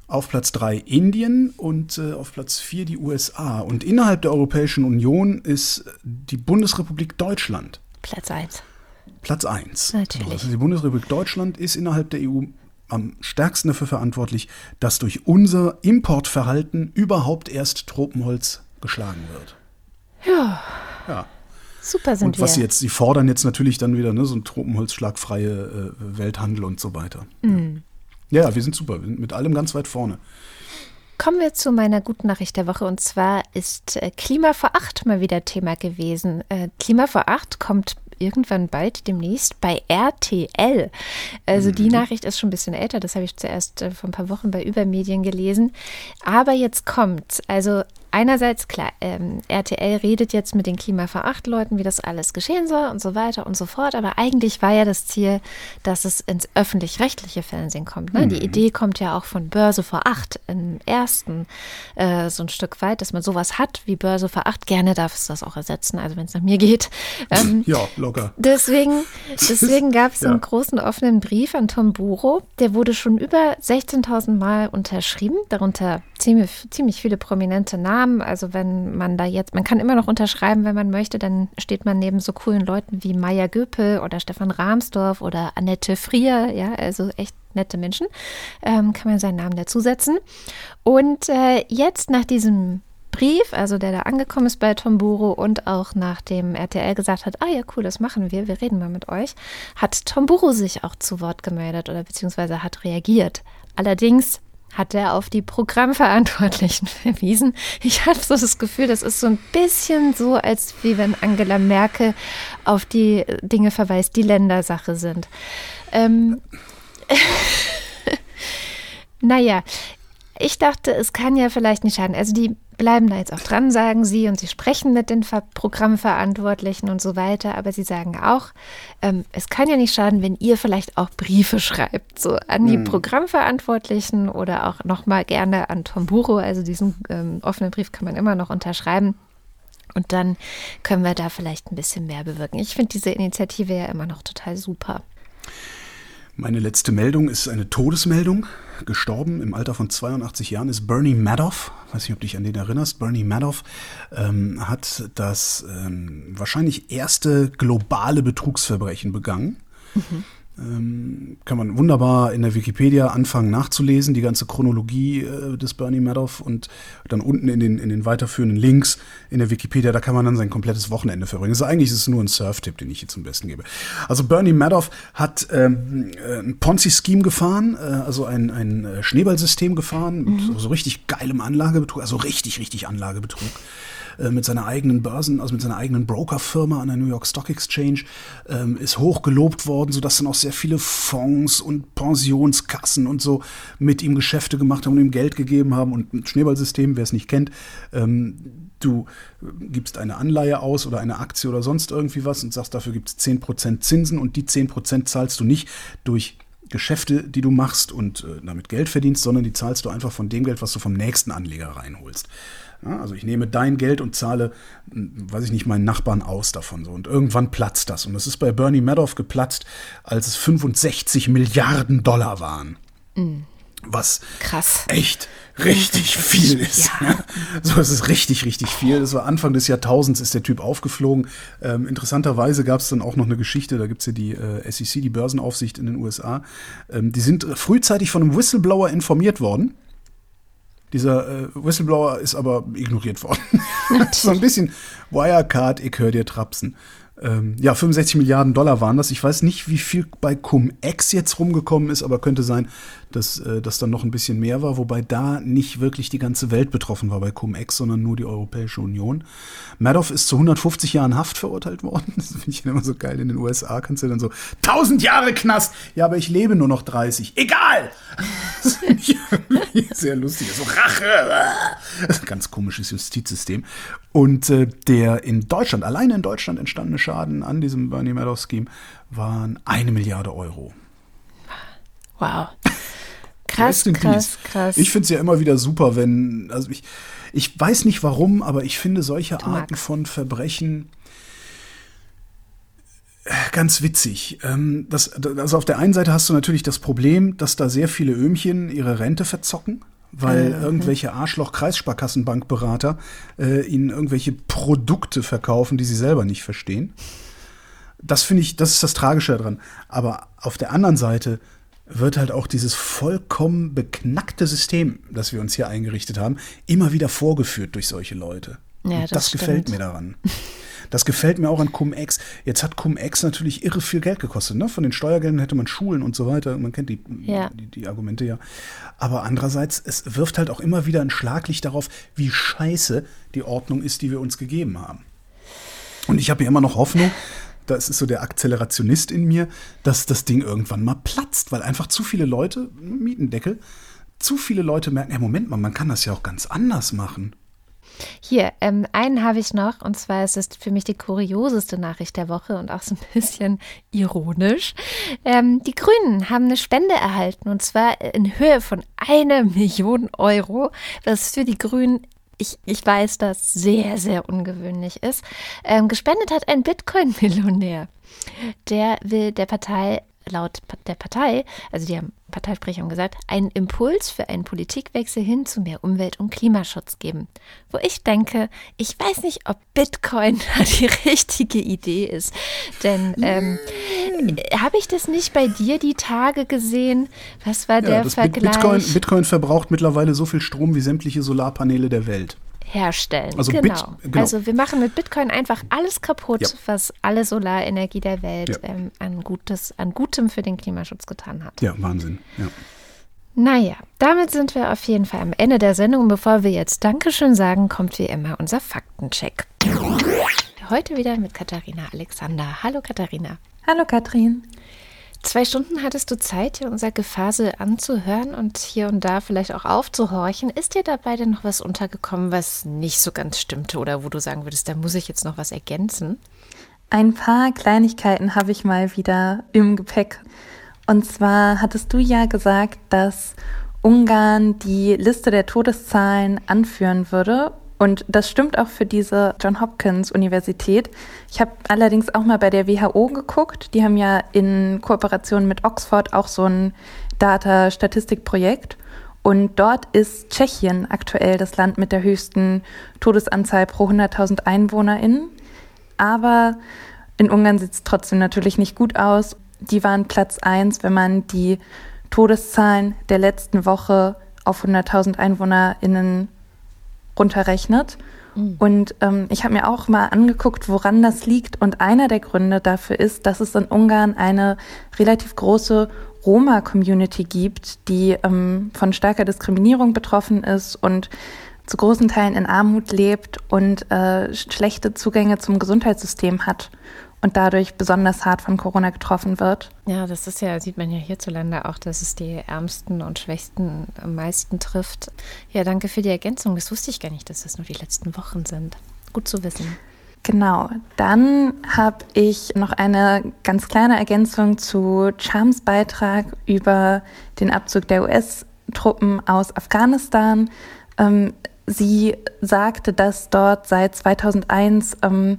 Auf Platz 3 Indien und äh, auf Platz 4 die USA. Und innerhalb der Europäischen Union ist die Bundesrepublik Deutschland. Platz 1. Platz 1. Natürlich. Also die Bundesrepublik Deutschland ist innerhalb der EU am stärksten dafür verantwortlich, dass durch unser Importverhalten überhaupt erst Tropenholz geschlagen wird. Ja. Ja. Super sind und was wir. sie jetzt, sie fordern jetzt natürlich dann wieder ne, so ein Tropenholzschlagfreie äh, Welthandel und so weiter. Mhm. Ja. ja, wir sind super, wir sind mit allem ganz weit vorne. Kommen wir zu meiner guten Nachricht der Woche und zwar ist äh, Klima vor acht mal wieder Thema gewesen. Äh, Klima vor acht kommt irgendwann bald demnächst bei RTL. Also die mhm. Nachricht ist schon ein bisschen älter, das habe ich zuerst äh, vor ein paar Wochen bei Übermedien gelesen. Aber jetzt kommt, also einerseits, klar, ähm, RTL redet jetzt mit den Klimaveracht-Leuten, wie das alles geschehen soll und so weiter und so fort. Aber eigentlich war ja das Ziel, dass es ins öffentlich-rechtliche Fernsehen kommt. Ne? Mhm. Die Idee kommt ja auch von Börse vor Acht im ersten äh, so ein Stück weit, dass man sowas hat wie Börse vor Acht. Gerne darf es das auch ersetzen, also wenn es nach mir geht. Ähm, ja, locker. Deswegen, deswegen gab es ja. einen großen offenen Brief an Tom Buro. Der wurde schon über 16.000 Mal unterschrieben, darunter ziemlich, ziemlich viele prominente Namen. Also wenn man da jetzt, man kann immer noch unterschreiben, wenn man möchte, dann steht man neben so coolen Leuten wie Maya Göpel oder Stefan Rahmsdorf oder Annette Frier, ja, also echt nette Menschen, ähm, kann man seinen Namen dazusetzen. Und äh, jetzt nach diesem Brief, also der da angekommen ist bei Tomburo und auch nachdem RTL gesagt hat, ah ja, cool, das machen wir, wir reden mal mit euch, hat Tomburo sich auch zu Wort gemeldet oder beziehungsweise hat reagiert. Allerdings hat er auf die Programmverantwortlichen verwiesen. Ich habe so das Gefühl, das ist so ein bisschen so, als wie wenn Angela Merkel auf die Dinge verweist, die Ländersache sind. Ähm, naja, ich dachte, es kann ja vielleicht nicht schaden. Also die bleiben da jetzt auch dran, sagen sie, und sie sprechen mit den Ver Programmverantwortlichen und so weiter. Aber sie sagen auch, ähm, es kann ja nicht schaden, wenn ihr vielleicht auch Briefe schreibt, so an die mhm. Programmverantwortlichen oder auch nochmal gerne an Tom Buro. Also diesen ähm, offenen Brief kann man immer noch unterschreiben. Und dann können wir da vielleicht ein bisschen mehr bewirken. Ich finde diese Initiative ja immer noch total super. Meine letzte Meldung ist eine Todesmeldung. Gestorben im Alter von 82 Jahren ist Bernie Madoff. Weiß nicht, ob du dich an den erinnerst. Bernie Madoff ähm, hat das ähm, wahrscheinlich erste globale Betrugsverbrechen begangen. Mhm. Ähm, kann man wunderbar in der Wikipedia anfangen nachzulesen, die ganze Chronologie äh, des Bernie Madoff und dann unten in den, in den weiterführenden Links in der Wikipedia, da kann man dann sein komplettes Wochenende verbringen. Also eigentlich ist es nur ein Surf-Tipp, den ich hier zum Besten gebe. Also Bernie Madoff hat ähm, äh, ein Ponzi-Scheme gefahren, äh, also ein, ein äh, Schneeballsystem gefahren, mhm. so, so richtig geilem Anlagebetrug, also richtig, richtig Anlagebetrug. Äh, mit seiner eigenen Börsen, also mit seiner eigenen Brokerfirma an der New York Stock Exchange, ähm, ist hoch gelobt worden, sodass dann auch sehr viele Fonds und Pensionskassen und so mit ihm Geschäfte gemacht haben und ihm Geld gegeben haben. Und ein Schneeballsystem, wer es nicht kennt, ähm, du gibst eine Anleihe aus oder eine Aktie oder sonst irgendwie was und sagst, dafür gibt es 10% Zinsen und die 10% zahlst du nicht durch Geschäfte, die du machst und äh, damit Geld verdienst, sondern die zahlst du einfach von dem Geld, was du vom nächsten Anleger reinholst. Ja, also ich nehme dein Geld und zahle, hm, weiß ich nicht, meinen Nachbarn aus davon. So. Und irgendwann platzt das. Und das ist bei Bernie Madoff geplatzt, als es 65 Milliarden Dollar waren. Mhm. Was Krass. echt richtig viel ist. Ja. So, es ist richtig, richtig viel. Das war Anfang des Jahrtausends, ist der Typ aufgeflogen. Ähm, interessanterweise gab es dann auch noch eine Geschichte, da gibt es ja die äh, SEC, die Börsenaufsicht in den USA. Ähm, die sind frühzeitig von einem Whistleblower informiert worden dieser äh, Whistleblower ist aber ignoriert worden. so ein bisschen Wirecard, ich höre dir trapsen. Ähm, ja, 65 Milliarden Dollar waren das. Ich weiß nicht, wie viel bei Cum-Ex jetzt rumgekommen ist, aber könnte sein, dass äh, das dann noch ein bisschen mehr war, wobei da nicht wirklich die ganze Welt betroffen war bei Cum-Ex, sondern nur die Europäische Union. Madoff ist zu 150 Jahren Haft verurteilt worden. Das finde ich immer so geil. In den USA kannst du dann so 1000 Jahre Knast. Ja, aber ich lebe nur noch 30. Egal. Das ich sehr lustig. So Rache. Ganz komisches Justizsystem. Und äh, der in Deutschland, alleine in Deutschland entstandene Schaden an diesem Bernie Madoff-Scheme waren eine Milliarde Euro. Wow. Krass, krass, krass. Ich finde es ja immer wieder super, wenn, also ich, ich weiß nicht warum, aber ich finde solche du Arten magst. von Verbrechen äh, ganz witzig. Ähm, das, also auf der einen Seite hast du natürlich das Problem, dass da sehr viele Öhmchen ihre Rente verzocken weil mhm. irgendwelche Arschloch-Kreissparkassenbankberater äh, ihnen irgendwelche Produkte verkaufen, die sie selber nicht verstehen. Das finde ich, das ist das Tragische daran. Aber auf der anderen Seite wird halt auch dieses vollkommen beknackte System, das wir uns hier eingerichtet haben, immer wieder vorgeführt durch solche Leute. Ja, das, das gefällt mir daran. Das gefällt mir auch an Cum-Ex. Jetzt hat Cum-Ex natürlich irre viel Geld gekostet. Ne? Von den Steuergeldern hätte man Schulen und so weiter. Man kennt die, ja. die, die, Argumente ja. Aber andererseits, es wirft halt auch immer wieder ein Schlaglicht darauf, wie scheiße die Ordnung ist, die wir uns gegeben haben. Und ich habe ja immer noch Hoffnung, das ist so der Akzelerationist in mir, dass das Ding irgendwann mal platzt, weil einfach zu viele Leute, Mietendeckel, zu viele Leute merken, ja, Moment mal, man kann das ja auch ganz anders machen. Hier, ähm, einen habe ich noch, und zwar ist es für mich die kurioseste Nachricht der Woche und auch so ein bisschen ironisch. Ähm, die Grünen haben eine Spende erhalten, und zwar in Höhe von einer Million Euro, was für die Grünen ich, ich weiß, dass sehr, sehr ungewöhnlich ist. Ähm, gespendet hat ein Bitcoin-Millionär. Der will der Partei laut der Partei, also die haben Parteisprecher haben gesagt, einen Impuls für einen Politikwechsel hin zu mehr Umwelt- und Klimaschutz geben. Wo ich denke, ich weiß nicht, ob Bitcoin die richtige Idee ist. Denn ähm, habe ich das nicht bei dir die Tage gesehen? Was war ja, der Vergleich? Bitcoin, Bitcoin verbraucht mittlerweile so viel Strom wie sämtliche Solarpaneele der Welt herstellen. Also, genau. Bit, genau. also wir machen mit Bitcoin einfach alles kaputt, ja. was alle Solarenergie der Welt ja. ähm, an, Gutes, an Gutem für den Klimaschutz getan hat. Ja, Wahnsinn. Ja. Naja, damit sind wir auf jeden Fall am Ende der Sendung. Und bevor wir jetzt Dankeschön sagen, kommt wie immer unser Faktencheck. Heute wieder mit Katharina Alexander. Hallo Katharina. Hallo Katrin. Zwei Stunden hattest du Zeit, dir unser Gefasel anzuhören und hier und da vielleicht auch aufzuhorchen. Ist dir dabei denn noch was untergekommen, was nicht so ganz stimmte oder wo du sagen würdest, da muss ich jetzt noch was ergänzen? Ein paar Kleinigkeiten habe ich mal wieder im Gepäck. Und zwar hattest du ja gesagt, dass Ungarn die Liste der Todeszahlen anführen würde und das stimmt auch für diese John Hopkins Universität. Ich habe allerdings auch mal bei der WHO geguckt. Die haben ja in Kooperation mit Oxford auch so ein Data-Statistikprojekt. Und dort ist Tschechien aktuell das Land mit der höchsten Todesanzahl pro 100.000 EinwohnerInnen. Aber in Ungarn sieht es trotzdem natürlich nicht gut aus. Die waren Platz 1, wenn man die Todeszahlen der letzten Woche auf 100.000 EinwohnerInnen runterrechnet. Mhm. Und ähm, ich habe mir auch mal angeguckt, woran das liegt. Und einer der Gründe dafür ist, dass es in Ungarn eine relativ große Roma-Community gibt, die ähm, von starker Diskriminierung betroffen ist und zu großen Teilen in Armut lebt und äh, schlechte Zugänge zum Gesundheitssystem hat und dadurch besonders hart von Corona getroffen wird. Ja, das ist ja, sieht man ja hierzulande auch, dass es die Ärmsten und Schwächsten am meisten trifft. Ja, danke für die Ergänzung. Das wusste ich gar nicht, dass das nur die letzten Wochen sind. Gut zu wissen. Genau, dann habe ich noch eine ganz kleine Ergänzung zu Charms Beitrag über den Abzug der US-Truppen aus Afghanistan. Ähm, sie sagte, dass dort seit 2001 ähm,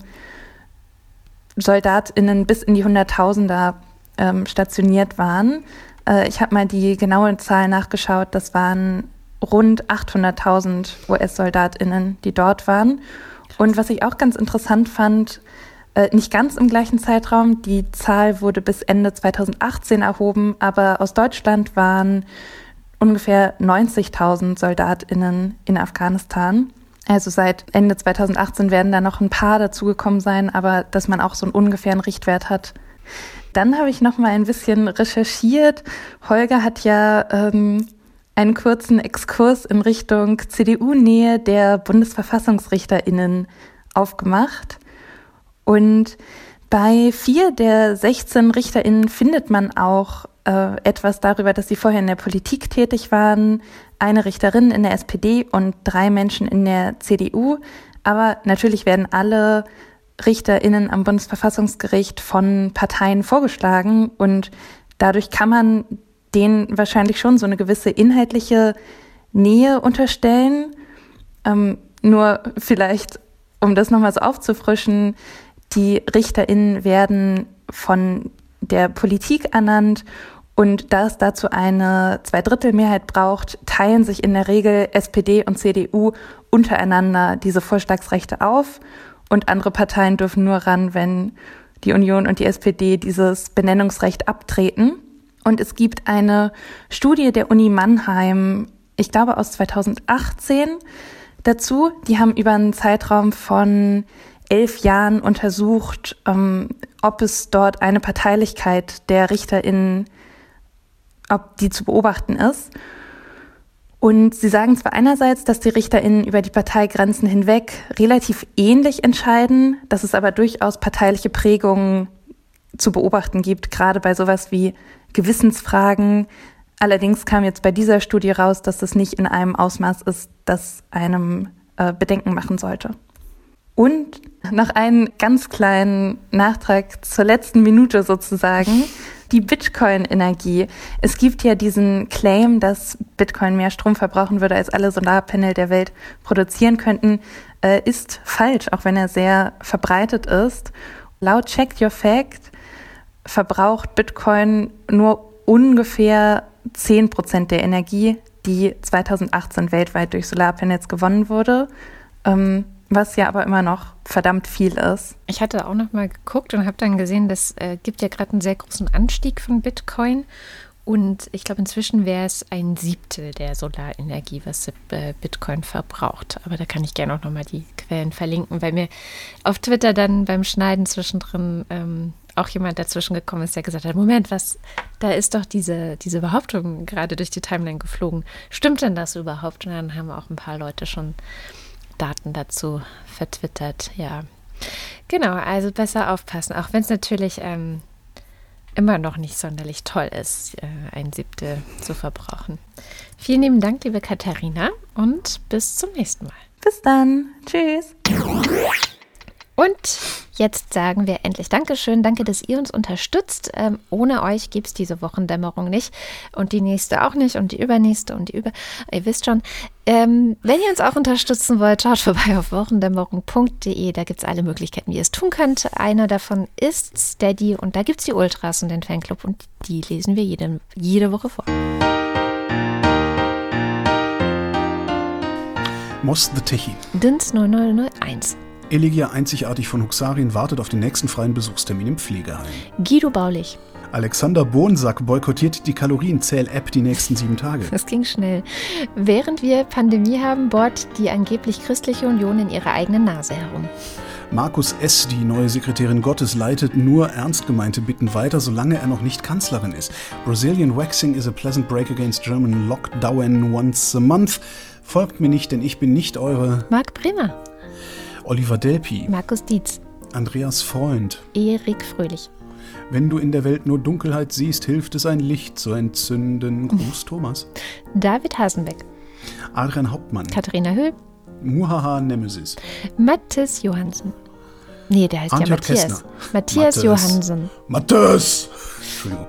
SoldatInnen bis in die Hunderttausender ähm, stationiert waren. Äh, ich habe mal die genaue Zahl nachgeschaut. Das waren rund 800.000 US-SoldatInnen, die dort waren. Und was ich auch ganz interessant fand, äh, nicht ganz im gleichen Zeitraum, die Zahl wurde bis Ende 2018 erhoben, aber aus Deutschland waren ungefähr 90.000 SoldatInnen in Afghanistan. Also seit Ende 2018 werden da noch ein paar dazugekommen sein, aber dass man auch so einen ungefähren Richtwert hat. Dann habe ich noch mal ein bisschen recherchiert. Holger hat ja ähm, einen kurzen Exkurs in Richtung CDU-Nähe der Bundesverfassungsrichterinnen aufgemacht. Und bei vier der 16 Richterinnen findet man auch äh, etwas darüber, dass sie vorher in der Politik tätig waren, eine Richterin in der SPD und drei Menschen in der CDU. Aber natürlich werden alle RichterInnen am Bundesverfassungsgericht von Parteien vorgeschlagen und dadurch kann man denen wahrscheinlich schon so eine gewisse inhaltliche Nähe unterstellen. Ähm, nur vielleicht, um das nochmal so aufzufrischen, die RichterInnen werden von der Politik ernannt und da es dazu eine Zweidrittelmehrheit braucht, teilen sich in der Regel SPD und CDU untereinander diese Vorschlagsrechte auf und andere Parteien dürfen nur ran, wenn die Union und die SPD dieses Benennungsrecht abtreten. Und es gibt eine Studie der Uni Mannheim, ich glaube aus 2018 dazu. Die haben über einen Zeitraum von elf Jahren untersucht, ähm, ob es dort eine Parteilichkeit der RichterInnen ob die zu beobachten ist. Und sie sagen zwar einerseits, dass die RichterInnen über die Parteigrenzen hinweg relativ ähnlich entscheiden, dass es aber durchaus parteiliche Prägungen zu beobachten gibt, gerade bei sowas wie Gewissensfragen. Allerdings kam jetzt bei dieser Studie raus, dass das nicht in einem Ausmaß ist, das einem äh, Bedenken machen sollte. Und noch einen ganz kleinen Nachtrag zur letzten Minute sozusagen die Bitcoin-Energie. Es gibt ja diesen Claim, dass Bitcoin mehr Strom verbrauchen würde, als alle Solarpanel der Welt produzieren könnten, äh, ist falsch, auch wenn er sehr verbreitet ist. Laut Check Your Fact verbraucht Bitcoin nur ungefähr 10 Prozent der Energie, die 2018 weltweit durch Solarpanels gewonnen wurde. Ähm, was ja aber immer noch verdammt viel ist. Ich hatte auch noch mal geguckt und habe dann gesehen, das äh, gibt ja gerade einen sehr großen Anstieg von Bitcoin. Und ich glaube, inzwischen wäre es ein Siebtel der Solarenergie, was äh, Bitcoin verbraucht. Aber da kann ich gerne auch noch mal die Quellen verlinken, weil mir auf Twitter dann beim Schneiden zwischendrin ähm, auch jemand dazwischen gekommen ist, der gesagt hat, Moment, was, da ist doch diese, diese Behauptung gerade durch die Timeline geflogen. Stimmt denn das überhaupt? Und dann haben auch ein paar Leute schon Daten dazu vertwittert, ja. Genau, also besser aufpassen, auch wenn es natürlich ähm, immer noch nicht sonderlich toll ist, äh, ein Siebtel zu verbrauchen. Vielen lieben Dank, liebe Katharina, und bis zum nächsten Mal. Bis dann. Tschüss. Und jetzt sagen wir endlich Dankeschön. Danke, dass ihr uns unterstützt. Ähm, ohne euch gibt es diese Wochendämmerung nicht. Und die nächste auch nicht. Und die übernächste und die über. Ihr wisst schon. Ähm, wenn ihr uns auch unterstützen wollt, schaut vorbei auf wochendämmerung.de. Da gibt es alle Möglichkeiten, wie ihr es tun könnt. Einer davon ist Steady. Und da gibt es die Ultras und den Fanclub. Und die lesen wir jede, jede Woche vor. Moss the Techie. DINS 0001. Elegia einzigartig von Huxarien wartet auf den nächsten freien Besuchstermin im Pflegeheim. Guido Baulich. Alexander Bohnsack boykottiert die Kalorienzähl-App die nächsten sieben Tage. Das ging schnell. Während wir Pandemie haben, bohrt die angeblich christliche Union in ihrer eigenen Nase herum. Markus S., die neue Sekretärin Gottes, leitet nur ernst gemeinte Bitten weiter, solange er noch nicht Kanzlerin ist. Brazilian waxing is a pleasant break against German lockdown once a month. Folgt mir nicht, denn ich bin nicht eure Marc Bremer. Oliver Delpi, Markus Dietz. Andreas Freund. Erik Fröhlich. Wenn du in der Welt nur Dunkelheit siehst, hilft es, ein Licht zu entzünden. Gruß Thomas. David Hasenbeck. Adrian Hauptmann. Katharina Höhl. Muhaha Nemesis. Mathis Johansen. Nee, der heißt ja Arndt Matthias. Kästner. Matthias. Johansen. Matthias! Entschuldigung.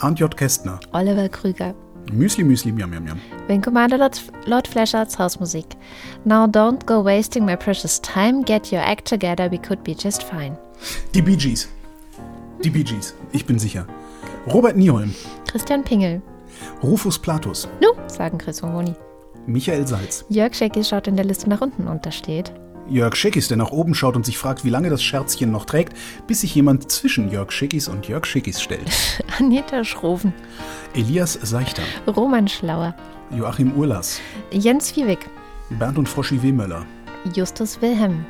Arndt J. Kästner. Oliver Krüger. Müsli, Müsli, Miam, Miam, Miam. Wing Commander Lord, Lord Flashards Hausmusik. Now don't go wasting my precious time. Get your act together. We could be just fine. Die Bee Gees. Die Bee Gees. Ich bin sicher. Robert Nieholm. Christian Pingel. Rufus Platus. Nu, sagen Chris und Moni. Michael Salz. Jörg Scheckis schaut in der Liste nach unten und da steht. Jörg Schickis, der nach oben schaut und sich fragt, wie lange das Scherzchen noch trägt, bis sich jemand zwischen Jörg Schickis und Jörg Schickis stellt. Anita Schroven. Elias Seichter. Roman Schlauer. Joachim Urlas. Jens Viewig. Bernd und Froschi Wehmöller. Justus Wilhelm.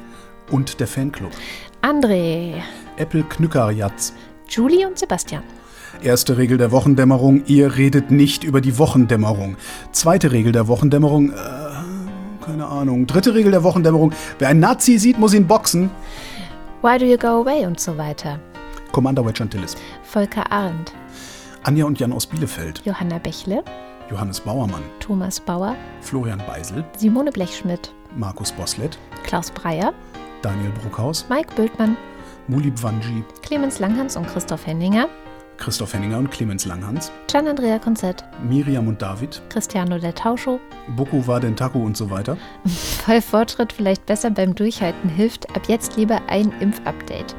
Und der Fanclub. André. Apple Knückerjatz. Julie und Sebastian. Erste Regel der Wochendämmerung, ihr redet nicht über die Wochendämmerung. Zweite Regel der Wochendämmerung, äh, keine Ahnung. Dritte Regel der Wochendämmerung, wer einen Nazi sieht, muss ihn boxen. Why do you go away und so weiter. Commander Wedge Antilles. Volker Arendt. Anja und Jan aus Bielefeld. Johanna Bächle. Johannes Bauermann. Thomas Bauer. Florian Beisel. Simone Blechschmidt. Markus Boslett. Klaus Breyer. Daniel Bruckhaus. Mike Bültmann. Mulib Wanji. Clemens Langhans und Christoph Henninger. Christoph Henninger und Clemens Langhans. Gian Andrea Konzett. Miriam und David. Cristiano del Tauscho. Boku Wadentaku und so weiter. Voll Fortschritt vielleicht besser beim Durchhalten hilft ab jetzt lieber ein Impfupdate.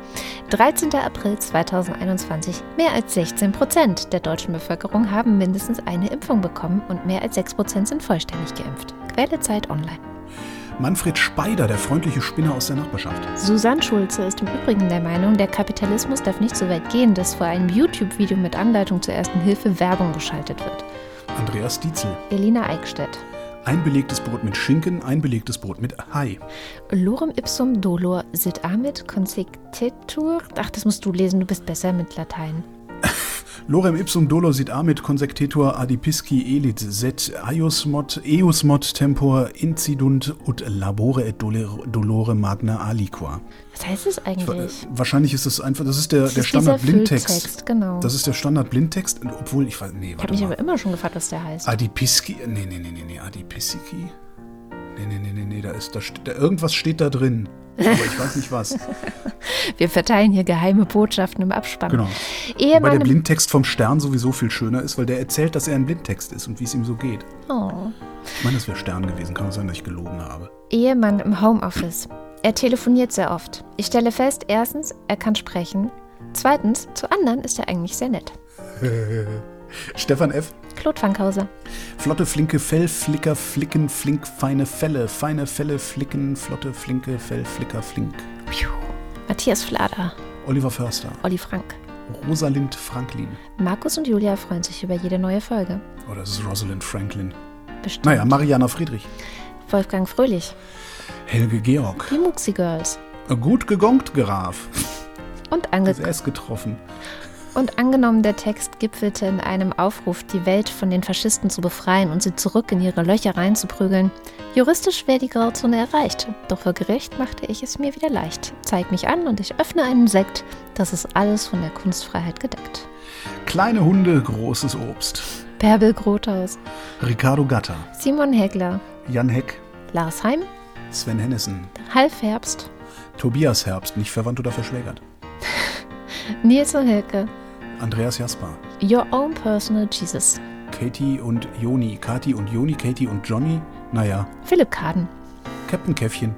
13. April 2021. Mehr als 16 Prozent der deutschen Bevölkerung haben mindestens eine Impfung bekommen und mehr als 6 Prozent sind vollständig geimpft. Quelle Zeit Online. Manfred Speider, der freundliche Spinner aus der Nachbarschaft. Susanne Schulze ist im Übrigen der Meinung, der Kapitalismus darf nicht so weit gehen, dass vor einem YouTube-Video mit Anleitung zur ersten Hilfe Werbung geschaltet wird. Andreas Dietzel. Elina Eickstedt. Ein belegtes Brot mit Schinken, ein belegtes Brot mit Hai. Lorem ipsum dolor sit amit consectetur. Ach, das musst du lesen, du bist besser mit Latein. Lorem ipsum dolor sit amit consectetur adipisci elit set eius mod eus mod tempor incidunt ut labore et dolore magna aliqua. Was heißt das eigentlich? Wahrscheinlich ist das einfach, das ist der, Das der ist Standard dieser Blindtext. Fülltext, genau. Das ist der Standard Blindtext, obwohl ich weiß, nee, Ich habe mich aber immer schon gefragt, was der heißt. Adipisci, nee, nee, nee, nee, nee, Adipisci? Nee, nee, nee, nee, nee, da ist, da, steht- da, irgendwas steht da drin. Aber ich weiß nicht was. Wir verteilen hier geheime Botschaften im Abspann. Genau. Wobei der Blindtext vom Stern sowieso viel schöner ist, weil der erzählt, dass er ein Blindtext ist und wie es ihm so geht. oh. Ich meine, das wäre Stern gewesen. Kann sein, dass ich gelogen habe. Ehemann im Homeoffice. Er telefoniert sehr oft. Ich stelle fest, erstens, er kann sprechen. Zweitens, zu anderen ist er eigentlich sehr nett. Stefan F. Claude Fankhauser. Flotte, flinke Fell, Flicker, Flicken, Flink, feine Fälle. Feine Fälle, Flicken, flotte, flinke Fell, Flicker, Flink. Piu. Matthias Flader. Oliver Förster. Olli Frank. Rosalind Franklin. Markus und Julia freuen sich über jede neue Folge. Oder es ist Rosalind Franklin. Bestimmt. Naja, Mariana Friedrich. Wolfgang Fröhlich. Helge Georg. Die Muxi Girls. Gut gegongt, Graf. Und Das ange S getroffen. Und angenommen, der Text gipfelte in einem Aufruf, die Welt von den Faschisten zu befreien und sie zurück in ihre Löcher reinzuprügeln. Juristisch wäre die Grauzone erreicht, doch für Gericht machte ich es mir wieder leicht. Zeig mich an und ich öffne einen Sekt. Das ist alles von der Kunstfreiheit gedeckt. Kleine Hunde, großes Obst. Bärbel Grothaus, Ricardo Gatter, Simon Hegler, Jan Heck, Lars Heim, Sven Hennissen, Halfherbst, Tobias Herbst, nicht verwandt oder verschwägert. Nils und Hilke, Andreas Jasper, Your Own Personal Jesus, Katie und Joni, Kati und Joni, Katie und Johnny, naja, Philipp Kaden, Captain Käffchen,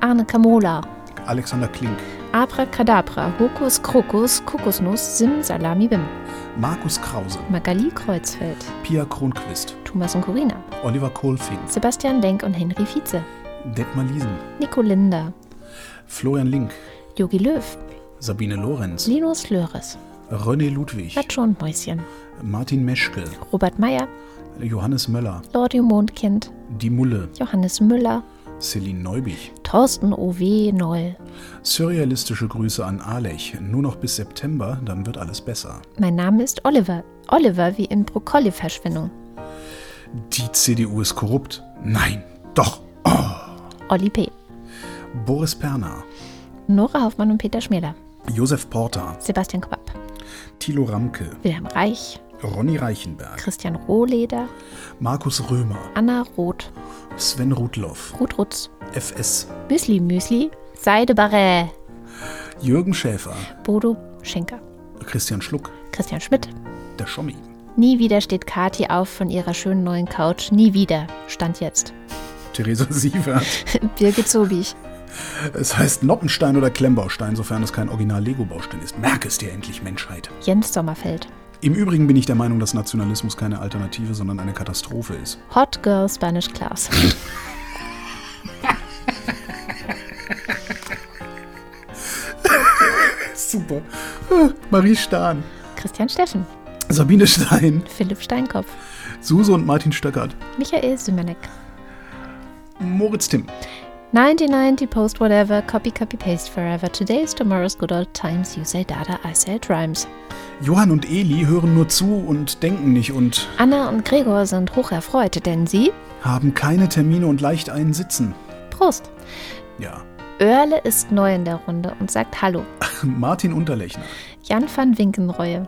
Arne Kamola, Alexander Klink, Abracadabra, Hokus Krokus, Kokosnuss, Sim Salami Bim, Markus Krause, Magali Kreuzfeld, Pia Kronquist, Thomas und Corina, Oliver Kohlfing, Sebastian Denk und Henry Vize, Detmar Liesen, Nico Linder, Florian Link, Jogi Löw, Sabine Lorenz, Linus Löres, René Ludwig, Nacho und Mäuschen, Martin Meschke, Robert Meyer, Johannes Möller, Claudio Mondkind, Die Mulle, Johannes Müller, Celine Neubich. Thorsten O.W. Noll. Surrealistische Grüße an Alech. Nur noch bis September, dann wird alles besser. Mein Name ist Oliver. Oliver wie in Brokkoli-Verschwendung. Die CDU ist korrupt. Nein, doch. Olli P. Boris Perner, Nora Hoffmann und Peter Schmäler. Josef Porter, Sebastian Quapp. Thilo Ramke, Wilhelm Reich. Ronny Reichenberg, Christian Rohleder. Markus Römer, Anna Roth. Sven Rudloff, Ruth Rutz. FS, Müsli Müsli. Seide Barré. Jürgen Schäfer, Bodo Schenker. Christian Schluck, Christian Schmidt. der Schommi, Nie wieder steht Kathi auf von ihrer schönen neuen Couch. Nie wieder. Stand jetzt. Theresa Sievert. Birgit Sobich. Es heißt Noppenstein oder Klemmbaustein, sofern es kein Original-Lego-Baustein ist. Merk es dir endlich, Menschheit. Jens Sommerfeld. Im Übrigen bin ich der Meinung, dass Nationalismus keine Alternative, sondern eine Katastrophe ist. Hot Girl Spanish Class. Super. Marie Stahn, Christian Steffen. Sabine Stein, Philipp Steinkopf. Suse und Martin Stöckert, Michael Sümenek. Moritz Timm, 1990 Post Whatever, Copy Copy Paste Forever. Today's Tomorrow's Good Old Times. You say data, I say it rhymes. Johann und Eli hören nur zu und denken nicht und Anna und Gregor sind hocherfreut, denn sie. haben keine Termine und leicht einen Sitzen. Prost! Ja. Oerle ist neu in der Runde und sagt Hallo. Martin Unterlechner, Jan van Winkenreue,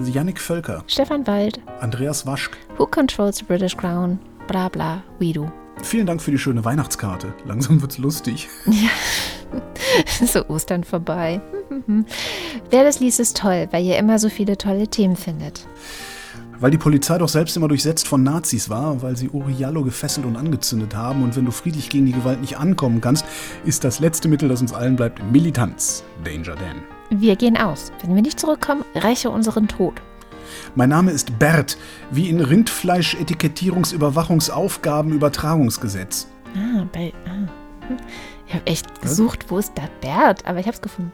Yannick Völker, Stefan Wald, Andreas Waschk. Who Controls the British Crown, bla bla, we do. Vielen Dank für die schöne Weihnachtskarte. Langsam wird's lustig. so Ostern vorbei. Wer das liest, ist toll, weil ihr immer so viele tolle Themen findet. Weil die Polizei doch selbst immer durchsetzt von Nazis war, weil sie Uriallo gefesselt und angezündet haben. Und wenn du friedlich gegen die Gewalt nicht ankommen kannst, ist das letzte Mittel, das uns allen bleibt, Militanz. Danger Dan. Wir gehen aus. Wenn wir nicht zurückkommen, räche unseren Tod. Mein Name ist Bert, wie in Rindfleisch-Etikettierungsaufgabenübertragungsgesetz. Ah, bei. Ah. hm. Ich habe echt gesucht, wo ist da Bert, aber ich habe es gefunden.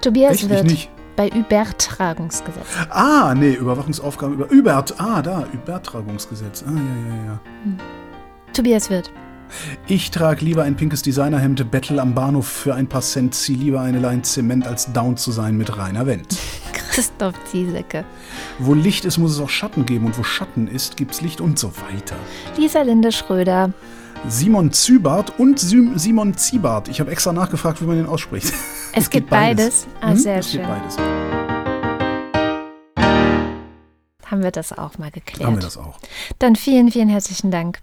Tobias Echt? Ich wird nicht. bei Übertragungsgesetz. Ah, nee, Überwachungsaufgaben über Übert. Ah, da, Übertragungsgesetz. Ah, ja, ja, ja. Tobias wird. Ich trage lieber ein pinkes Designerhemd, bettel am Bahnhof für ein paar Cent, zieh lieber eine Line Zement, als down zu sein mit reiner Wendt. Christoph Ziesecke. Wo Licht ist, muss es auch Schatten geben und wo Schatten ist, gibt's Licht und so weiter. Lisa Linde Schröder. Simon Zübart und Simon Ziebart. Ich habe extra nachgefragt, wie man den ausspricht. Es, gibt beides. Ah, Hm? sehr es schön. gibt beides. Haben wir das auch mal geklärt. Haben wir das auch. Dann vielen, vielen herzlichen Dank.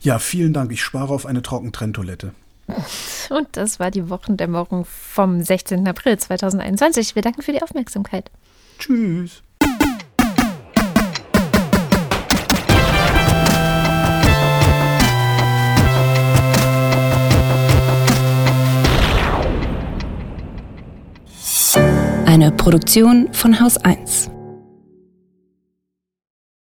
Ja, vielen Dank. Ich spare auf eine Trockentrenntoilette. Und das war die Wochendämmerung vom 16. April 2021. Wir danken für die Aufmerksamkeit. Tschüss. Eine Produktion von Haus 1.